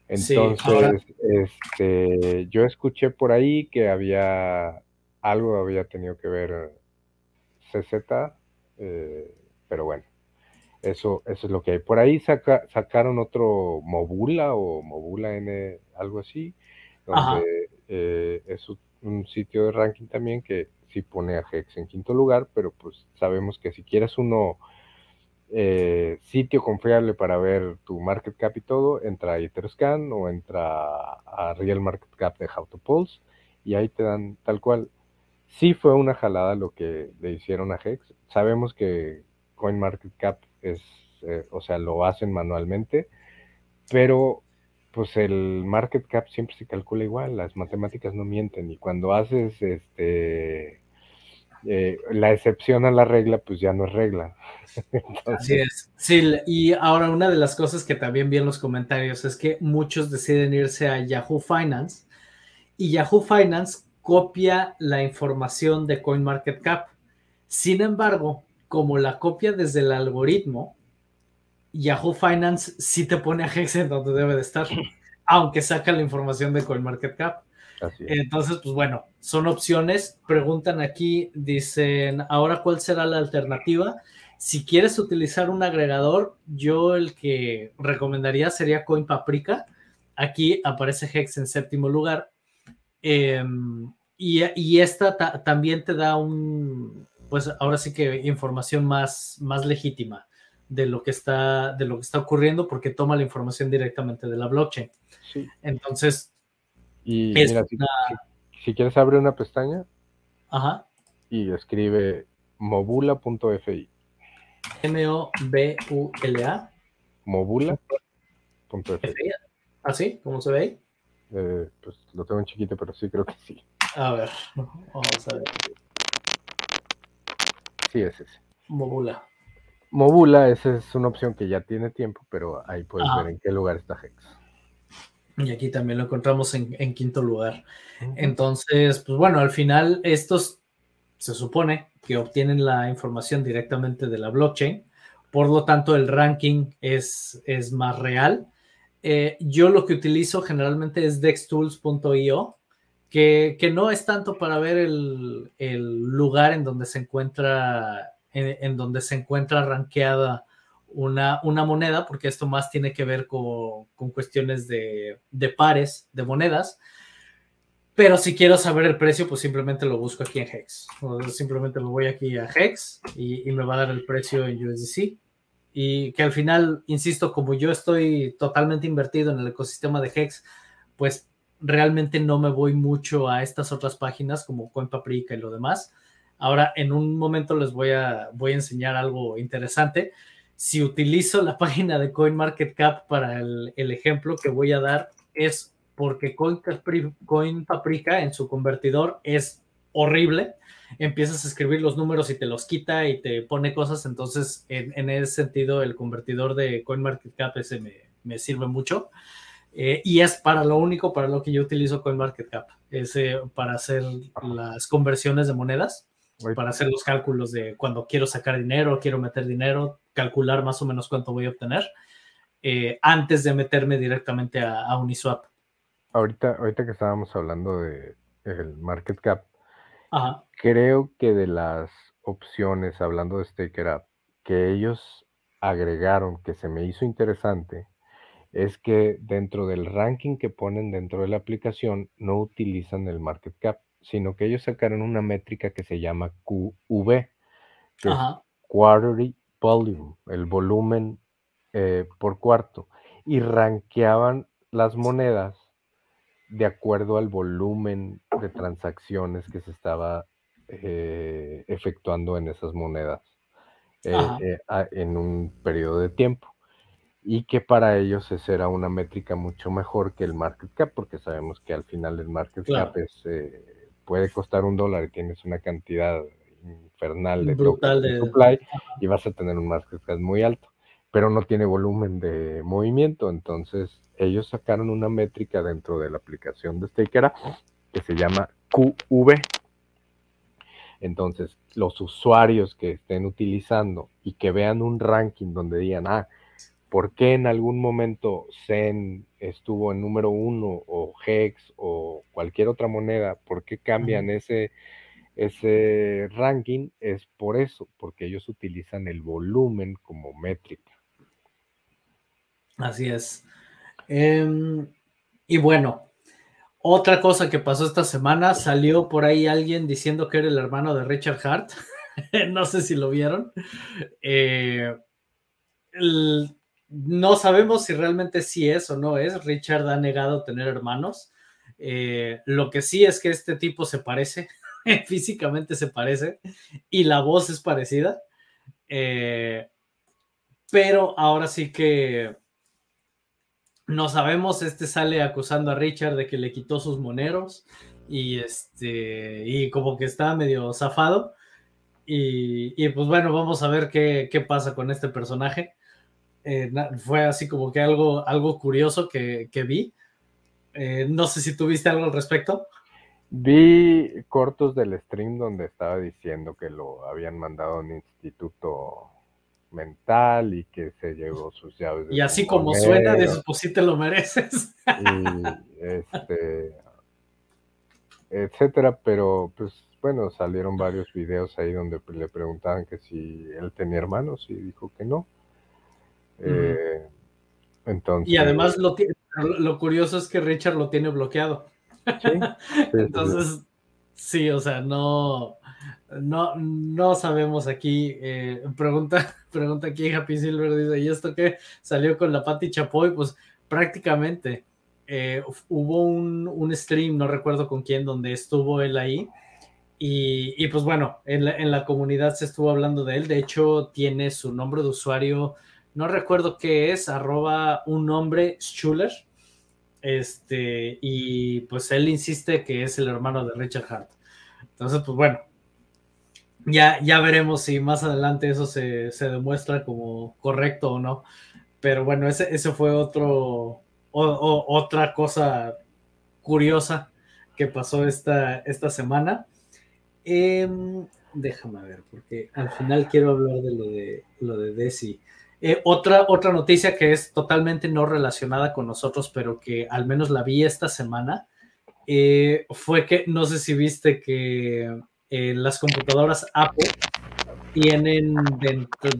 Entonces, este, yo escuché por ahí que había algo había tenido que ver CZ, eh, pero bueno, eso, eso es lo que hay. Por ahí sacaron otro Mobula o Mobula N, algo así, donde eh, es un sitio de ranking también que sí pone a Hex en quinto lugar, pero pues sabemos que si quieres uno eh, sitio confiable para ver tu market cap y todo, entra a Etherscan o entra a Real Market Cap de How to Pulse y ahí te dan tal cual. Sí fue una jalada lo que le hicieron a Hex. Sabemos que CoinMarketCap es, eh, o sea, lo hacen manualmente, pero pues el market cap siempre se calcula igual, las matemáticas no mienten y cuando haces este eh, la excepción a la regla, pues ya no es regla. Así es. Sí, y ahora una de las cosas que también vi en los comentarios es que muchos deciden irse a Yahoo Finance y Yahoo Finance copia la información de CoinMarketCap. Sin embargo, como la copia desde el algoritmo, Yahoo Finance sí te pone a Hex en donde debe de estar, aunque saca la información de CoinMarketCap. Entonces, pues bueno, son opciones. Preguntan aquí, dicen, ahora cuál será la alternativa. Si quieres utilizar un agregador, yo el que recomendaría sería CoinPaprika. Aquí aparece Hex en séptimo lugar. Em, y, esta también te da un, pues ahora sí que información más, más legítima de lo que está de lo que está ocurriendo porque toma la información directamente de la blockchain. Entonces, y si, quieres abre una pestaña Ajá. y escribe mobula.fi. M O B U L A. Mobula.fi. ¿Así? ¿Cómo se ve ahí? Eh, pues lo tengo en chiquito, pero sí creo que sí. A ver, vamos a ver. Sí, es ese. Mobula. Mobula, esa es una opción que ya tiene tiempo, pero ahí puedes ver en qué lugar está Hex. Y aquí también lo encontramos en, quinto lugar. Entonces, pues bueno, al final estos se supone que obtienen la información directamente de la blockchain, por lo tanto el ranking es, es más real. Eh, yo lo que utilizo generalmente es dextools.io, que, no es tanto para ver el, lugar en donde se encuentra, en, donde se encuentra rankeada una, una, moneda, porque esto más tiene que ver con, cuestiones de, pares de monedas. Pero si quiero saber el precio, pues simplemente lo busco aquí en Hex. simplemente me voy aquí a Hex y, y me va a dar el precio en USDC. Y que al final, insisto, como yo estoy totalmente invertido en el ecosistema de Hex, pues realmente no me voy mucho a estas otras páginas como CoinPaprika y lo demás. Ahora, en un momento les voy a, voy a enseñar algo interesante. Si utilizo la página de CoinMarketCap para el, ejemplo que voy a dar, es porque CoinPaprika en su convertidor es horrible. Empiezas a escribir los números y te los quita y te pone cosas. Entonces, en, ese sentido, el convertidor de CoinMarketCap ese me, me sirve mucho. Eh, y es para lo único para lo que yo utilizo CoinMarketCap, es eh, para hacer las conversiones de monedas, para hacer los cálculos de cuando quiero sacar dinero, quiero meter dinero, calcular más o menos cuánto voy a obtener eh, antes de meterme directamente a, Uniswap. Ahorita, ahorita que estábamos hablando de el market cap, creo que de las opciones, hablando de Staker App, que ellos agregaron que se me hizo interesante, es que dentro del ranking que ponen dentro de la aplicación no utilizan el market cap, sino que ellos sacaron una métrica que se llama QV, que es Quarterly Volume, el volumen eh, por cuarto, y rankeaban las monedas de acuerdo al volumen de transacciones que se estaba eh, efectuando en esas monedas eh, en un periodo de tiempo y que para ellos esa era una métrica mucho mejor que el market cap, porque sabemos que al final el market cap puede costar un dólar tienes una cantidad infernal de, Brutal de supply y vas a tener un market cap muy alto, pero no tiene volumen de movimiento, entonces ellos sacaron una métrica dentro de la aplicación de Stakera que se llama QV. Entonces, los usuarios que estén utilizando y que vean un ranking donde digan, ah, por qué en algún momento Zen estuvo en número uno o Hex o cualquier otra moneda, por qué cambian ese, ese ranking, es por eso, porque ellos utilizan el volumen como métrica. Así es. Em, y bueno, otra cosa que pasó esta semana, salió por ahí alguien diciendo que era el hermano de Richard Hart. no sé si lo vieron. Eh, no sabemos si realmente sí es o no es. Richard ha negado tener hermanos. Eh, lo que sí es que este tipo se parece, físicamente se parece, y la voz es parecida. Eh, pero ahora sí que no sabemos. Este sale acusando a Richard de que le quitó sus moneros y este y como que está medio zafado. Y, pues bueno, vamos a ver qué, qué pasa con este personaje. Eh, fue así como que algo, algo curioso que, vi. Eh, no sé si tuviste algo al respecto. Vi cortos del stream donde estaba diciendo que lo habían mandado a un instituto mental y que se llevó sus llaves. y así como suena, de eso pues sí te lo mereces. Y este, etcétera, pero pues bueno, salieron varios videos ahí donde le preguntaban que si él tenía hermanos y dijo que no. Eh, entonces, y además lo, lo curioso es que Richard lo tiene bloqueado. entonces, sí, o sea, no, no, no sabemos aquí. Eh, pregunta, pregunta aquí Happy Silver, dice, ¿y esto qué? Salió con la Patti Chapoy, pues prácticamente eh, hubo un, un, stream, no recuerdo con quién, donde estuvo él ahí. Y, y pues bueno, en la, en la, comunidad se estuvo hablando de él. De hecho, tiene su nombre de usuario no recuerdo qué es, arroba un nombre, Schuller. Este, y pues él insiste que es el hermano de Richard Hart. Entonces, pues bueno, ya, ya veremos si más adelante eso se, demuestra como correcto o no. Pero bueno, ese, ese fue otro, otra cosa curiosa que pasó esta, esta semana. Em, déjame ver, porque al final quiero hablar de lo de lo de Desi. Eh, otra, otra noticia que es totalmente no relacionada con nosotros, pero que al menos la vi esta semana, eh, fue que no sé si viste que eh, las computadoras Apple tienen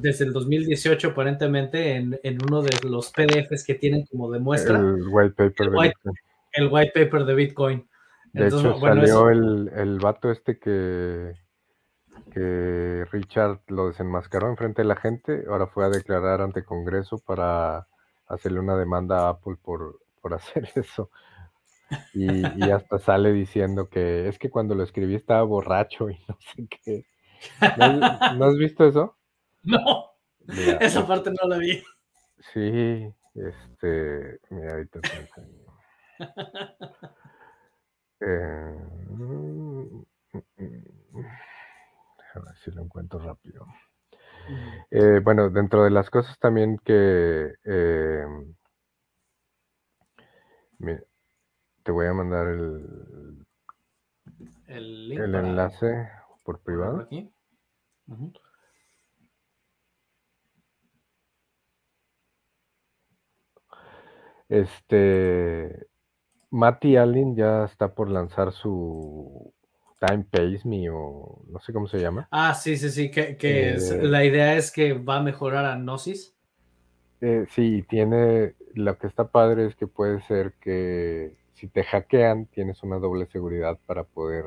desde el 2018 aparentemente en, uno de los PDFs que tienen como demuestra el white paper, el white, de, Bitcoin. El white paper de Bitcoin. De hecho, salió el, el vato este que que Richard lo desenmascaró enfrente de la gente, ahora fue a declarar ante Congreso para hacerle una demanda a Apple por, por hacer eso. Y, hasta sale diciendo que es que cuando lo escribí estaba borracho y no sé qué. ¿No, has visto eso? No, esa parte no la vi. Sí, este, mira, ahorita te. Eh, mm, mm, mm, a ver si lo encuentro rápido. Eh, bueno, dentro de las cosas también que... Eh, te voy a mandar el, el, link el enlace por privado. Aquí. Este, Matty Allen ya está por lanzar su Time Pace Me o no sé cómo se llama. Ah, sí, sí, sí, que, que eh, la idea es que va a mejorar a Gnosis. Eh, sí, tiene, lo que está padre es que puede ser que si te hackean, tienes una doble seguridad para poder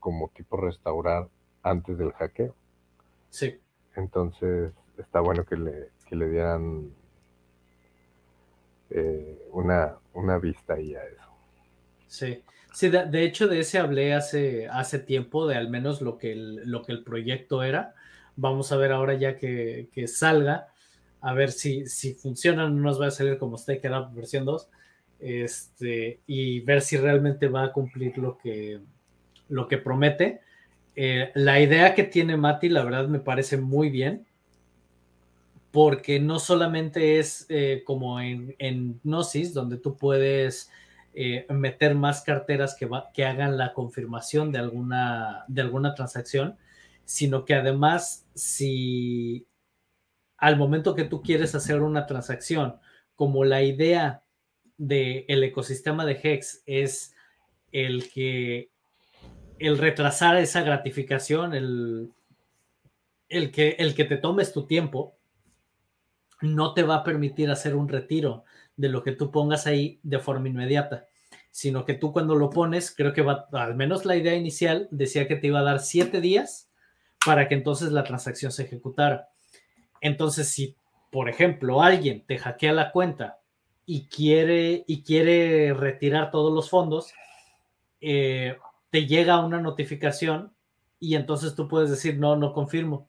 como tipo restaurar antes del hackeo. Sí. Entonces, está bueno que le, que le dieran eh, una, una vista ahí a eso. Sí. Sí, de, hecho de ese hablé hace, hace tiempo, de al menos lo que, el, lo que el proyecto era. Vamos a ver ahora ya que, que salga, a ver si, si funciona, no nos va a salir como Stake Up versión 2, este, y ver si realmente va a cumplir lo que, lo que promete. Eh, la idea que tiene Mati, la verdad, me parece muy bien, porque no solamente es eh, como en, en Gnosis, donde tú puedes eh, meter más carteras que, que hagan la confirmación de alguna, de alguna transacción, sino que además si al momento que tú quieres hacer una transacción, como la idea del el ecosistema de Hex es el que el retrasar esa gratificación, el, el, que, el que te tomes tu tiempo, no te va a permitir hacer un retiro de lo que tú pongas ahí de forma inmediata, sino que tú cuando lo pones, creo que va, al menos la idea inicial decía que te iba a dar siete días para que entonces la transacción se ejecutara. Entonces, si, por ejemplo, alguien te hackea la cuenta y quiere, y quiere retirar todos los fondos, eh, te llega una notificación y entonces tú puedes decir, no, no confirmo.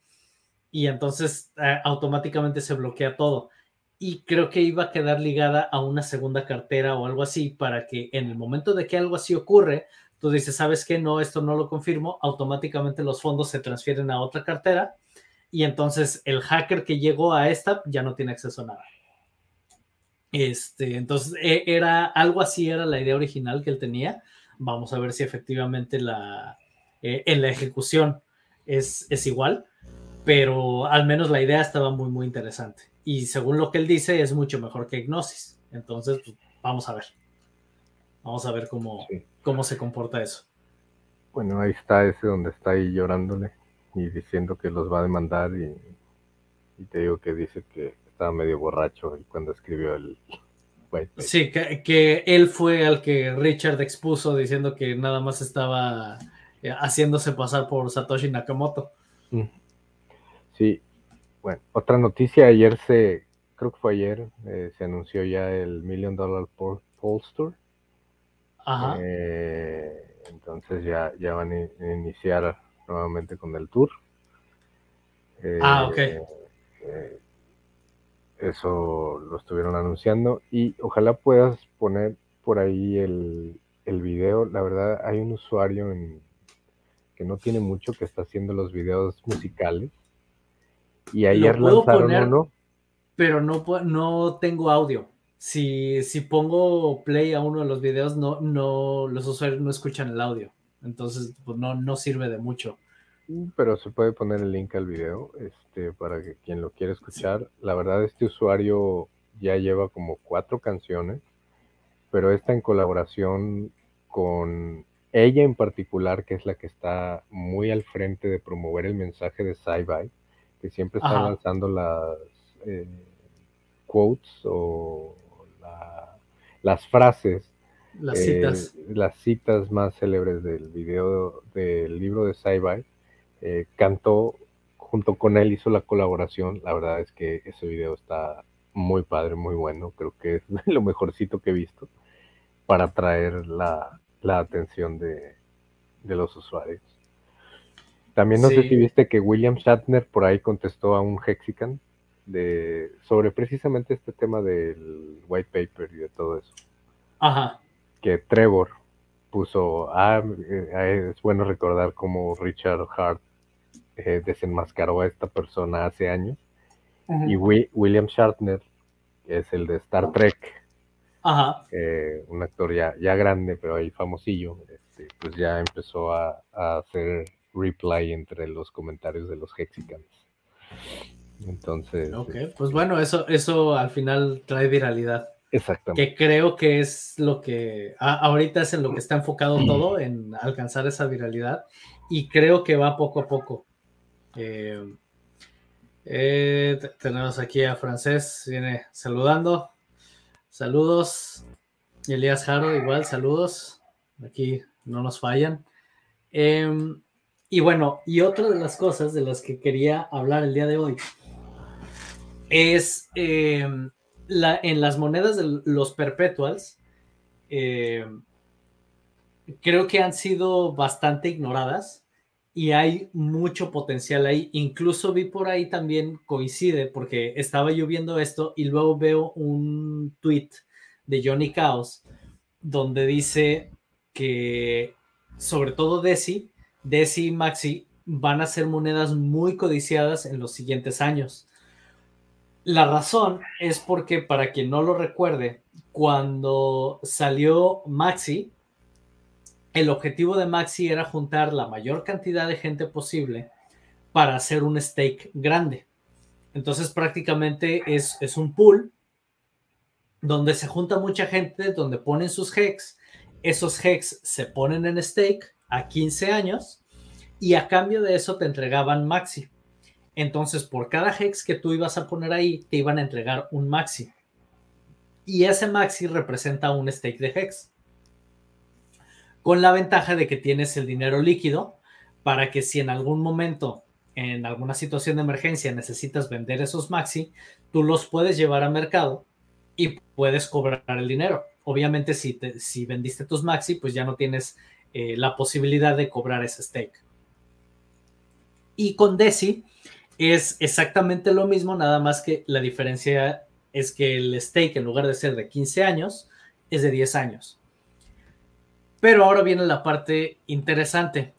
Y entonces eh, automáticamente se bloquea todo y creo que iba a quedar ligada a una segunda cartera o algo así para que en el momento de que algo así ocurre, tú dices, ¿sabes qué? No, esto no lo confirmo, automáticamente los fondos se transfieren a otra cartera y entonces el hacker que llegó a esta ya no tiene acceso a nada. Este, entonces e, era algo así, era la idea original que él tenía. Vamos a ver si efectivamente la, eh, en la ejecución es, es igual, pero al menos la idea estaba muy, muy interesante y según lo que él dice es mucho mejor que Gnosis. Entonces, pues, vamos a ver. Vamos a ver cómo, cómo se comporta eso. Bueno, ahí está ese donde está ahí llorándole y diciendo que los va a demandar y, te digo que dice que estaba medio borracho cuando escribió el... Sí, que, él fue al que Richard expuso diciendo que nada más estaba eh, haciéndose pasar por Satoshi Nakamoto. Mm. Sí, bueno, otra noticia, ayer se, creo que fue ayer, eh, se anunció ya el Million Dollar Polster. Ajá. Eh, entonces ya, ya van a iniciar nuevamente con el tour. ah, ok. Eh, eso lo estuvieron anunciando y ojalá puedas poner por ahí el, el video. La verdad, hay un usuario en, que no tiene mucho que está haciendo los videos musicales y ayer lanzaron uno. Pero no, no tengo audio. Si, si pongo play a uno de los videos, no, no, los usuarios no escuchan el audio. Entonces, pues no, no sirve de mucho. Mm, pero se puede poner el link al video este, para que quien lo quiera escuchar. La verdad, este usuario ya lleva como cuatro canciones, pero esta en colaboración con ella en particular, que es la que está muy al frente de promover el mensaje de sci que siempre está lanzando las eh, quotes o las frases, las citas. Eh, las citas más célebres del video del libro de sci eh, cantó junto con él, hizo la colaboración. La verdad es que ese video está muy padre, muy bueno. Creo que es lo mejorcito que he visto para atraer la, atención de los usuarios. También no sé si viste que William Shatner por ahí contestó a un Hexican de, sobre precisamente este tema del white paper y de todo eso. Ajá. Que Trevor puso, ah, eh, es bueno recordar cómo Richard Hart eh, desenmascaró a esta persona hace años. Y William Shatner, que es el de Star Trek, Ajá. Eh, un actor ya, ya grande, pero ahí famosillo, este, pues ya empezó a, a hacer reply entre los comentarios de los Hexicans. Entonces. Ok, pues bueno, eso, eso al final trae viralidad. Exactamente. Que creo que es lo que ahorita es en lo que está enfocado todo, en alcanzar esa viralidad. Y creo que va poco a poco. Eh, eh, tenemos aquí a Francés, viene saludando. Saludos. Elías Jaro, igual, saludos. Aquí no nos fallan. Em, y bueno, y otra de las cosas de las que quería hablar el día de hoy es em, la, en las monedas de los perpetuals, em, creo que han sido bastante ignoradas y hay mucho potencial ahí. Incluso vi por ahí también coincide porque estaba yo viendo esto y luego veo un tweet de Johnny Chaos donde dice que sobre todo Desi Desi y Maxi van a ser monedas muy codiciadas en los siguientes años. La razón es porque, para quien no lo recuerde, cuando salió Maxi, el objetivo de Maxi era juntar la mayor cantidad de gente posible para hacer un stake grande. Entonces prácticamente es, es un pool donde se junta mucha gente, donde ponen sus hex, esos hex se ponen en stake a 15 años y a cambio de eso te entregaban maxi. Entonces, por cada hex que tú ibas a poner ahí, te iban a entregar un maxi. Y ese maxi representa un stake de hex. Con la ventaja de que tienes el dinero líquido para que si en algún momento, en alguna situación de emergencia, necesitas vender esos maxi, tú los puedes llevar a mercado y puedes cobrar el dinero. Obviamente, si, si vendiste tus maxi, pues ya no tienes eh, la posibilidad de cobrar ese stake. Y con Desi es exactamente lo mismo, nada más que la diferencia es que el stake en lugar de ser de 15 años es de 10 años. Pero ahora viene la parte interesante.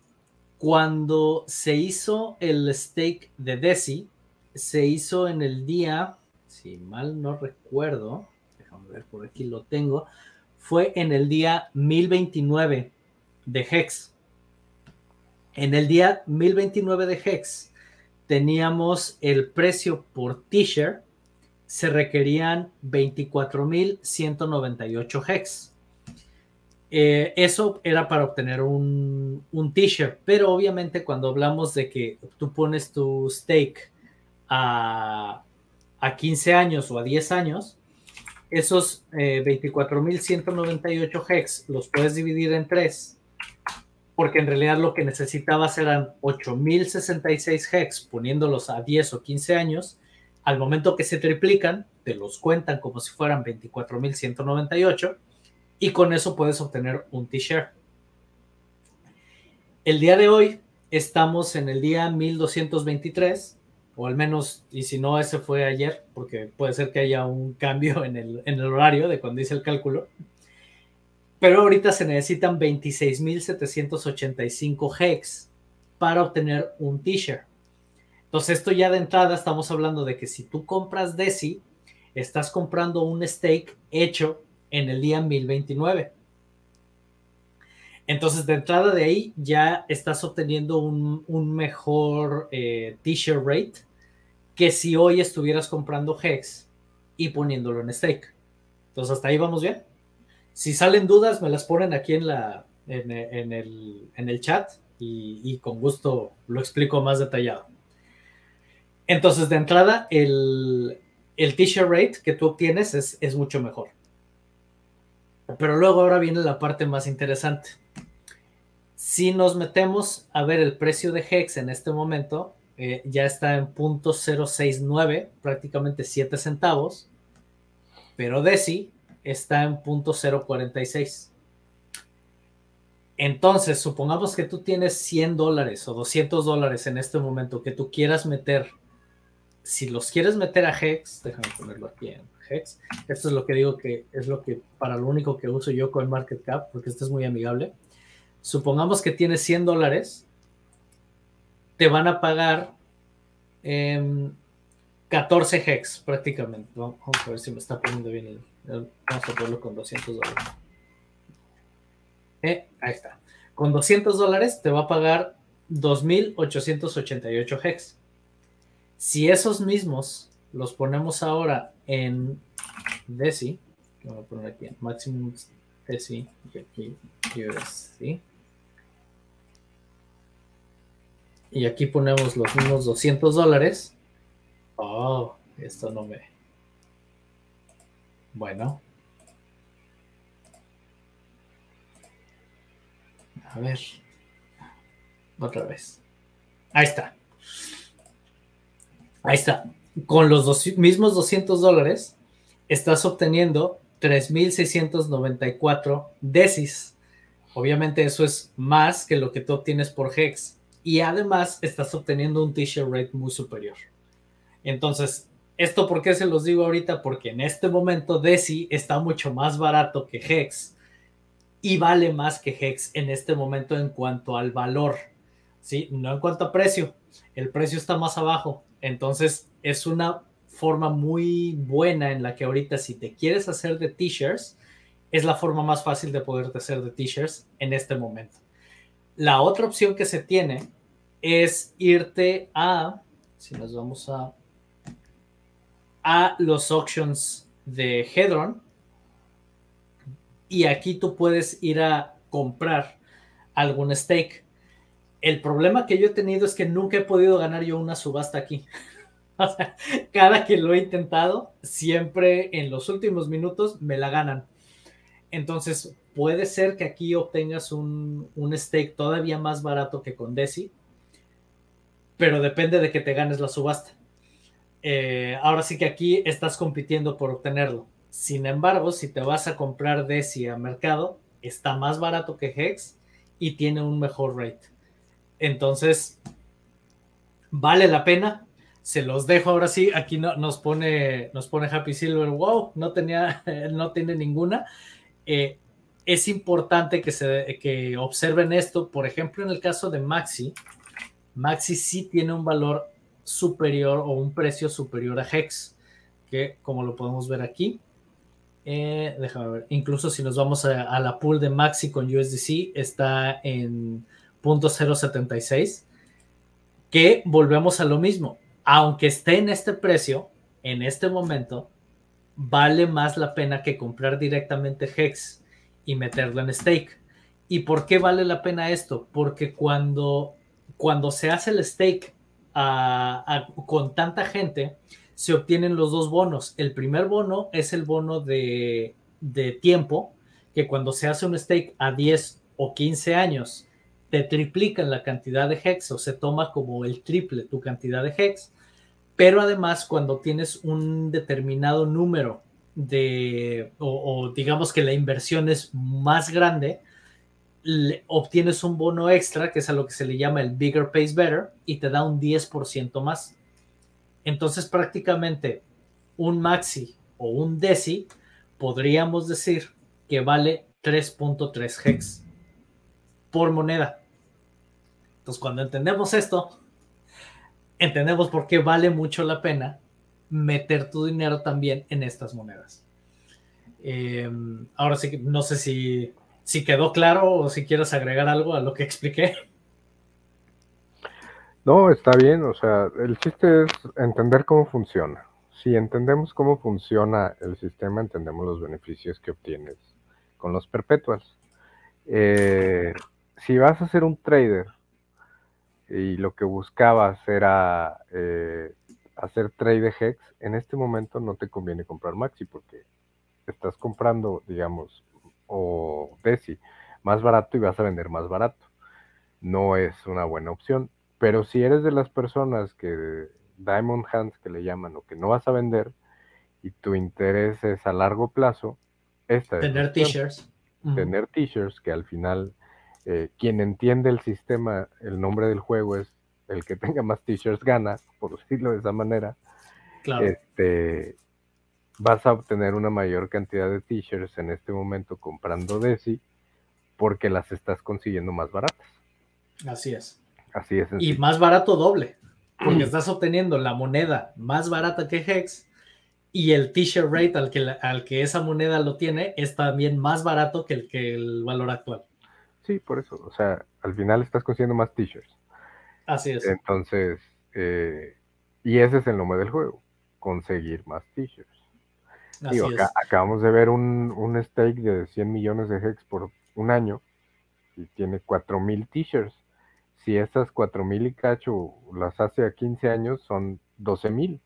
Cuando se hizo el stake de Desi, se hizo en el día, si mal no recuerdo, déjame ver por aquí lo tengo, fue en el día 1029 de Hex. En el día 1029 de Hex teníamos el precio por t-shirt, se requerían 24.198 Hex. Eh, eso era para obtener un, un t-shirt, pero obviamente cuando hablamos de que tú pones tu stake a, a 15 años o a 10 años, esos eh, 24.198 hex los puedes dividir en tres porque en realidad lo que necesitabas eran 8066 hex poniéndolos a 10 o 15 años. Al momento que se triplican, te los cuentan como si fueran 24198 y con eso puedes obtener un t-shirt. El día de hoy estamos en el día 1223, o al menos, y si no, ese fue ayer, porque puede ser que haya un cambio en el, en el horario de cuando hice el cálculo. Pero ahorita se necesitan 26.785 hex para obtener un t-shirt. Entonces, esto ya de entrada estamos hablando de que si tú compras Desi, estás comprando un stake hecho en el día 1029. Entonces, de entrada de ahí ya estás obteniendo un, mejor eh, t-shirt rate que si hoy estuvieras comprando Hex y poniéndolo en stake. Entonces, hasta ahí vamos bien. Si salen dudas, me las ponen aquí en, la, en, el, chat y, con gusto lo explico más detallado. Entonces, de entrada, el, el t-shirt rate que tú obtienes es, es mucho mejor. Pero luego ahora viene la parte más interesante. Si nos metemos a ver el precio de Hex en este momento, eh, ya está en punto .069, prácticamente 7 centavos, pero Desi está en punto 0.46. Entonces, supongamos que tú tienes 100 dólares o 200 dólares en este momento que tú quieras meter. Si los quieres meter a Hex, déjame ponerlo aquí en Hex. Esto es lo que digo que es lo que para lo único que uso yo con Market Cap, porque esto es muy amigable. Supongamos que tienes 100 dólares, te van a pagar 14 hex prácticamente. Vamos a ver si me está poniendo bien el, Vamos a ponerlo con 200 dólares. Eh, ahí está. Con 200 dólares te va a pagar 2.888 hex. Si esos mismos los ponemos ahora en Desi, Voy a poner aquí en Maximum Desi y aquí USD. Y aquí ponemos los mismos 200 dólares. Oh, esto no me... Bueno. A ver. Otra vez. Ahí está. Ahí está. Con los mismos 200 dólares, estás obteniendo 3.694 decis. Obviamente eso es más que lo que tú obtienes por Hex. Y además estás obteniendo un t-shirt rate muy superior. Entonces, ¿esto por qué se los digo ahorita? Porque en este momento Deci está mucho más barato que Hex y vale más que Hex en este momento en cuanto al valor, ¿sí? No en cuanto a precio, el precio está más abajo, entonces es una forma muy buena en la que ahorita si te quieres hacer de t-shirts, es la forma más fácil de poderte hacer de t-shirts en este momento. La otra opción que se tiene es irte a, si nos vamos a, a los auctions de Hedron, y aquí tú puedes ir a comprar algún stake. El problema que yo he tenido es que nunca he podido ganar yo una subasta aquí. o sea, cada que lo he intentado, siempre en los últimos minutos me la ganan. Entonces, puede ser que aquí obtengas un, un stake todavía más barato que con Desi, pero depende de que te ganes la subasta. Eh, ahora sí que aquí estás compitiendo por obtenerlo. Sin embargo, si te vas a comprar Desi a mercado, está más barato que Hex y tiene un mejor rate. Entonces, vale la pena. Se los dejo ahora sí. Aquí no, nos, pone, nos pone Happy Silver. Wow, no, tenía, no tiene ninguna. Eh, es importante que, se, que observen esto. Por ejemplo, en el caso de Maxi, Maxi sí tiene un valor superior o un precio superior a Hex, que como lo podemos ver aquí, eh, déjame ver. Incluso si nos vamos a, la pool de Maxi con USDC, está en .076. Que volvemos a lo mismo. Aunque esté en este precio, en este momento, vale más la pena que comprar directamente Hex y meterlo en stake. ¿Y por qué vale la pena esto? Porque cuando, cuando se hace el stake con tanta gente, se obtienen los dos bonos. El primer bono es el bono de, tiempo, que cuando se hace un stake a 10 o 15 años, te triplican la cantidad de hex o se toma como el triple tu cantidad de hex. Pero además, cuando tienes un determinado número de, o, digamos que la inversión es más grande, obtienes un bono extra, que es a lo que se le llama el Bigger Pays Better, y te da un 10% más. Entonces prácticamente un maxi o un deci podríamos decir que vale 3.3 hex por moneda. Entonces cuando entendemos esto, entendemos por qué vale mucho la pena meter tu dinero también en estas monedas. Em, ahora sí que no sé si, si quedó claro o si quieres agregar algo a lo que expliqué. No, está bien, o sea, el chiste es entender cómo funciona. Si entendemos cómo funciona el sistema, entendemos los beneficios que obtienes con los perpetuals. Eh, si vas a ser un trader y lo que buscabas era eh, hacer trade hex, en este momento no te conviene comprar Maxi porque estás comprando, digamos, o Desi más barato y vas a vender más barato. No es una buena opción. Pero si eres de las personas que Diamond Hands que le llaman o que no vas a vender y tu interés es a largo plazo, esta tener t-shirts. Tener t-shirts que al final eh, quien entiende el sistema, el nombre del juego es el que tenga más t-shirts gana, por decirlo de esa manera. Claro. Este, vas a obtener una mayor cantidad de t-shirts en este momento comprando Desi porque las estás consiguiendo más baratas. Así es. Así es. Y más barato doble, porque estás obteniendo la moneda más barata que Hex y el t-shirt rate al que, al que esa moneda lo tiene es también más barato que el, que el valor actual. Sí, por eso. O sea, al final estás consiguiendo más t-shirts. Así es. Entonces, eh, y ese es el nombre del juego, conseguir más t-shirts. Acabamos de ver un, un stake de 100 millones de hex por un año y tiene 4000 t-shirts. Si esas 4000 y cacho las hace a 15 años, son 12000,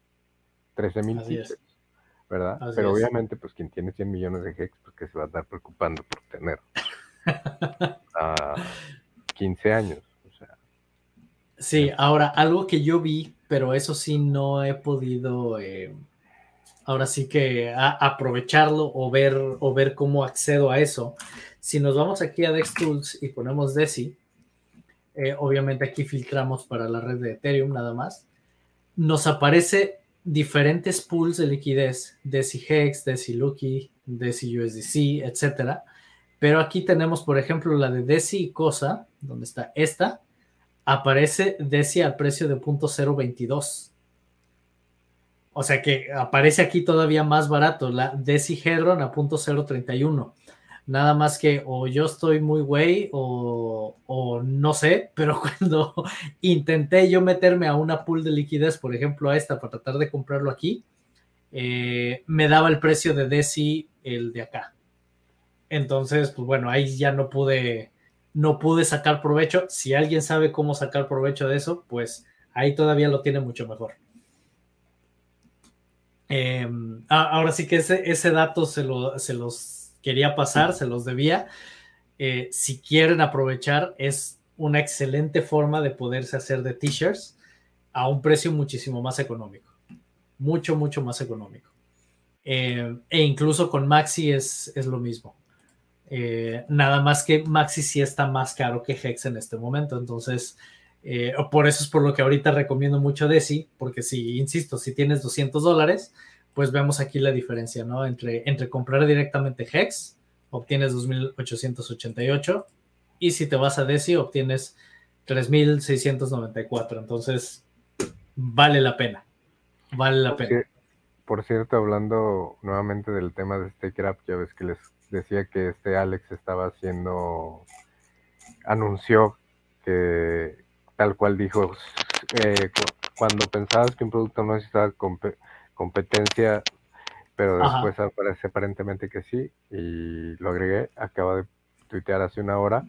13000 t-shirts, ¿verdad? Pero obviamente, pues quien tiene 100 millones de hex, pues que se va a estar preocupando por tener a 15 años. Sí, ahora algo que yo vi, pero eso sí no he podido, eh, ahora sí que aprovecharlo o ver, o ver cómo accedo a eso. Si nos vamos aquí a DexTools y ponemos Desi, eh, obviamente aquí filtramos para la red de Ethereum nada más, nos aparece diferentes pools de liquidez, Desi Hex, Desi Lucky, Desi USDC, etcétera. Pero aquí tenemos, por ejemplo, la de Desi Cosa, donde está esta, aparece Desi al precio de .022. O sea que aparece aquí todavía más barato, la Desi Hedron a .031. Nada más que o yo estoy muy güey o, no sé, pero cuando intenté yo meterme a una pool de liquidez, por ejemplo a esta, para tratar de comprarlo aquí, eh, me daba el precio de Desi el de acá. Entonces, pues bueno, ahí ya no pude, no pude sacar provecho. Si alguien sabe cómo sacar provecho de eso, pues ahí todavía lo tiene mucho mejor. Em, ahora sí que ese, dato se, se, los quería pasar, se los debía. Eh, si quieren aprovechar, es una excelente forma de poderse hacer de t-shirts a un precio muchísimo más económico. Mucho, mucho más económico. Em, e incluso con Maxi es, es lo mismo. Eh, nada más que Maxi sí está más caro que Hex en este momento. Entonces, eh, por eso es por lo que ahorita recomiendo mucho Desi, porque si, insisto, si tienes 200 dólares, pues vemos aquí la diferencia, ¿no? Entre, entre comprar directamente Hex, obtienes 2.888, y si te vas a Desi, obtienes 3.694. Entonces, vale la pena. Vale la pena. por cierto, hablando nuevamente del tema de StakeUp, ya ves que les decía que este Alex estaba haciendo, anunció que tal cual dijo, eh, cuando pensabas que un producto no necesitaba competencia, pero después aparece aparentemente que sí, y lo agregué, acaba de tuitear hace una hora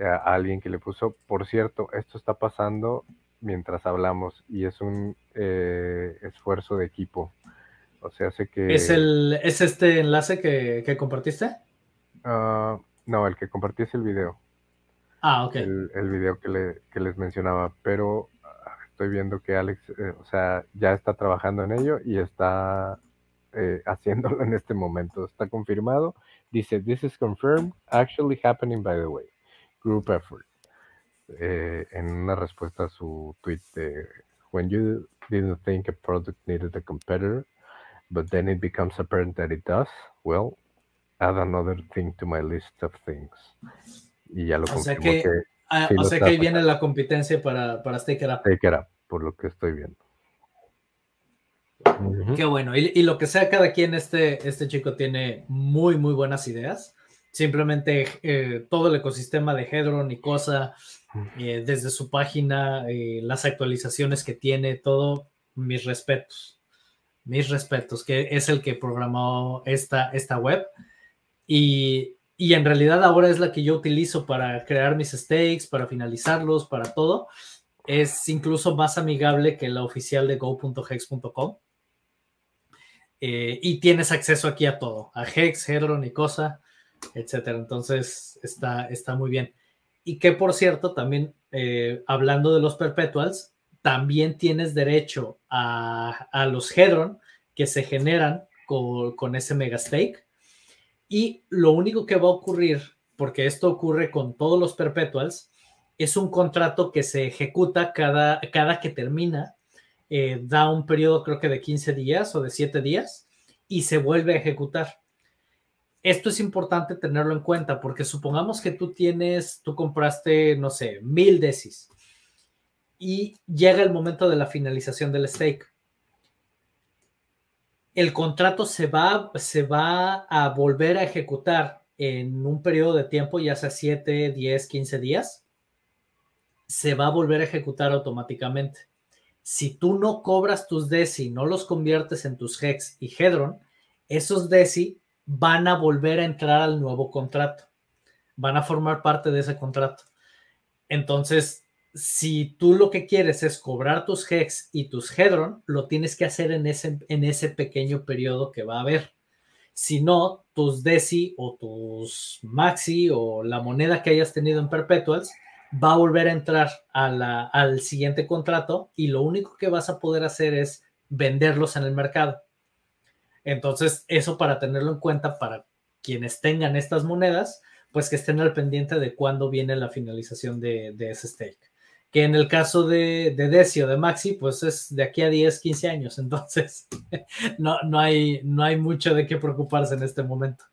a alguien que le puso, por cierto, esto está pasando mientras hablamos y es un eh, esfuerzo de equipo. O sea, sé que... ¿Es, el, ¿es este enlace que, compartiste? Ah, no, el que compartí es el video. Ah, ok. El, el video que, le, que, les mencionaba, pero ah, estoy viendo que Alex, eh, o sea, ya está trabajando en ello y está eh, haciéndolo en este momento. Está confirmado. Dice, this is confirmed, actually happening by the way. Group effort. Eh, en una respuesta a su tweet de, when you didn't think a product needed a competitor, but then it becomes apparent that it does, well, add another thing to my list of things. Y ya lo o sea que, ah, o sea que ahí viene la competencia para, para Stake It Up. Stake It Up, por lo que estoy viendo. Qué bueno. Y, lo que sea, cada quien, este, este chico tiene muy, muy buenas ideas. Simplemente eh, todo el ecosistema de Hedron y cosa, eh, desde su página, eh, las actualizaciones que tiene, todo, mis respetos mis respetos, que es el que programó esta, esta web. Y, en realidad ahora es la que yo utilizo para crear mis stakes, para finalizarlos, para todo. Es incluso más amigable que la oficial de go.hex.com. Eh, y tienes acceso aquí a todo, a Hex, Hedron y cosa, etcétera. Entonces está, está muy bien. Y que por cierto, también eh, hablando de los perpetuals, también tienes derecho a, los Hedron que se generan con, ese mega stake. Y lo único que va a ocurrir, porque esto ocurre con todos los perpetuals, es un contrato que se ejecuta cada, cada que termina, eh, da un periodo creo que de 15 días o de 7 días y se vuelve a ejecutar. Esto es importante tenerlo en cuenta porque supongamos que tú tienes, tú compraste, no sé, mil desis y llega el momento de la finalización del stake. El contrato se va, se va a volver a ejecutar en un periodo de tiempo, ya sea 7, 10, 15 días. Se va a volver a ejecutar automáticamente. Si tú no cobras tus DESI, no los conviertes en tus HEX y Hedron, esos DESI van a volver a entrar al nuevo contrato, van a formar parte de ese contrato. Entonces, si tú lo que quieres es cobrar tus Hex y tus Hedron, lo tienes que hacer en ese, en ese pequeño periodo que va a haber. Si no, tus DESI o tus Maxi o la moneda que hayas tenido en Perpetuals va a volver a entrar al siguiente contrato y lo único que vas a poder hacer es venderlos en el mercado. Entonces, eso para tenerlo en cuenta para quienes tengan estas monedas, pues que estén al pendiente de cuándo viene la finalización de, ese stake. Que en el caso de, de Desi o de Maxi, pues es de aquí a 10, 15 años. Entonces, no, no, hay, no hay mucho de qué preocuparse en este momento.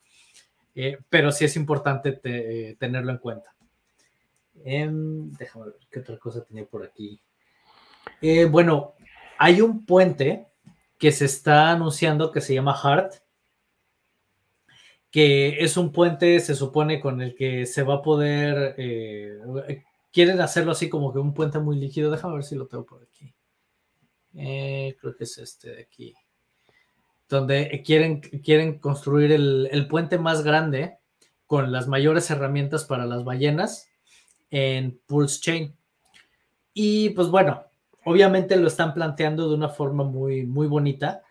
Eh, pero sí es importante eh, tenerlo en cuenta. Em, déjame ver qué otra cosa tenía por aquí. Eh, bueno, hay un puente que se está anunciando que se llama Heart, que es un puente, se supone, con el que se va a poder, quieren hacerlo así como que un puente muy líquido, déjame ver si lo tengo por aquí. Eh, creo que es este de aquí, donde quieren, quieren construir el, el puente más grande con las mayores herramientas para las ballenas en Pulse Chain. Y pues bueno, obviamente lo están planteando de una forma muy, muy bonita,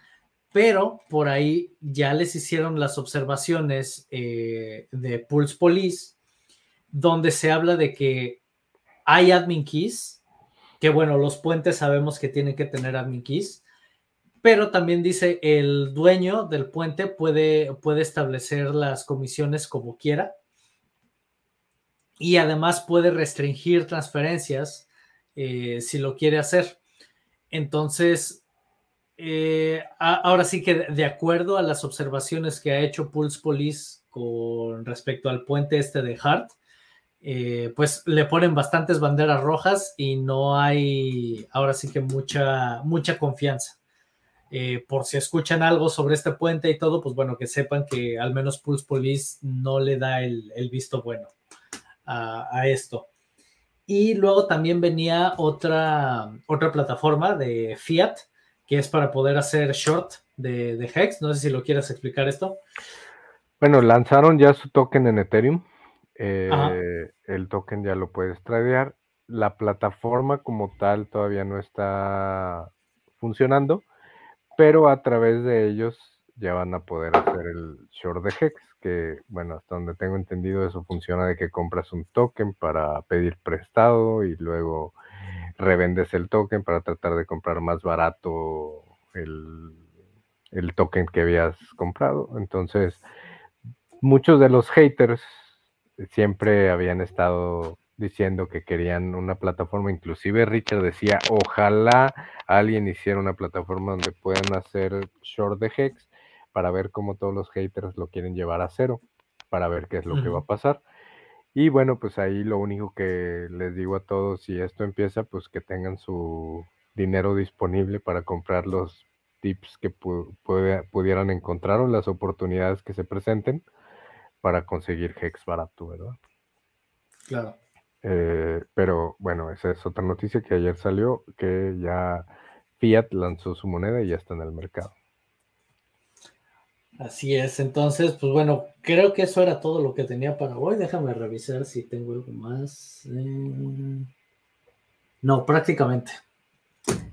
pero por ahí ya les hicieron las observaciones eh, de Pulse Police, donde se habla de que hay admin keys, que bueno, los puentes sabemos que tienen que tener admin keys, pero también dice el dueño del puente puede, puede establecer las comisiones como quiera y además puede restringir transferencias eh, si lo quiere hacer. Entonces, eh, ahora sí que de acuerdo a las observaciones que ha hecho Pulse Police con respecto al puente este de Hart, eh, pues le ponen bastantes banderas rojas y no hay ahora sí que mucha, mucha confianza. por si escuchan algo sobre este puente y todo, pues bueno, que sepan que al menos Pulse Police no le da el visto bueno a, esto. Y luego también venía otra, otra plataforma de Fiat, que es para poder hacer short de, Hex. No sé si lo quieres explicar esto. Bueno, lanzaron ya su token en Ethereum. Eh, el token ya lo puedes tradear. La plataforma como tal todavía no está funcionando, pero a través de ellos ya van a poder hacer el short de Hex que, bueno, hasta donde tengo entendido, eso funciona de que compras un token para pedir prestado y luego revendes el token para tratar de comprar más barato el, el token que habías comprado. Entonces, muchos de los haters siempre habían estado diciendo que querían una plataforma, inclusive Richard decía, ojalá alguien hiciera una plataforma donde puedan hacer short de Hex para ver cómo todos los haters lo quieren llevar a cero, para ver qué es lo que va a pasar. Y bueno, pues ahí lo único que les digo a todos, si esto empieza, pues que tengan su dinero disponible para comprar los tips que pudieran encontrar o las oportunidades que se presenten para conseguir Hex barato, ¿verdad? Claro. Eh, pero bueno, esa es otra noticia que ayer salió, que ya Fiat lanzó su moneda y ya está en el mercado. Así es, entonces, pues bueno, creo que eso era todo lo que tenía para hoy. Déjame revisar si tengo algo más. Eh, no, prácticamente.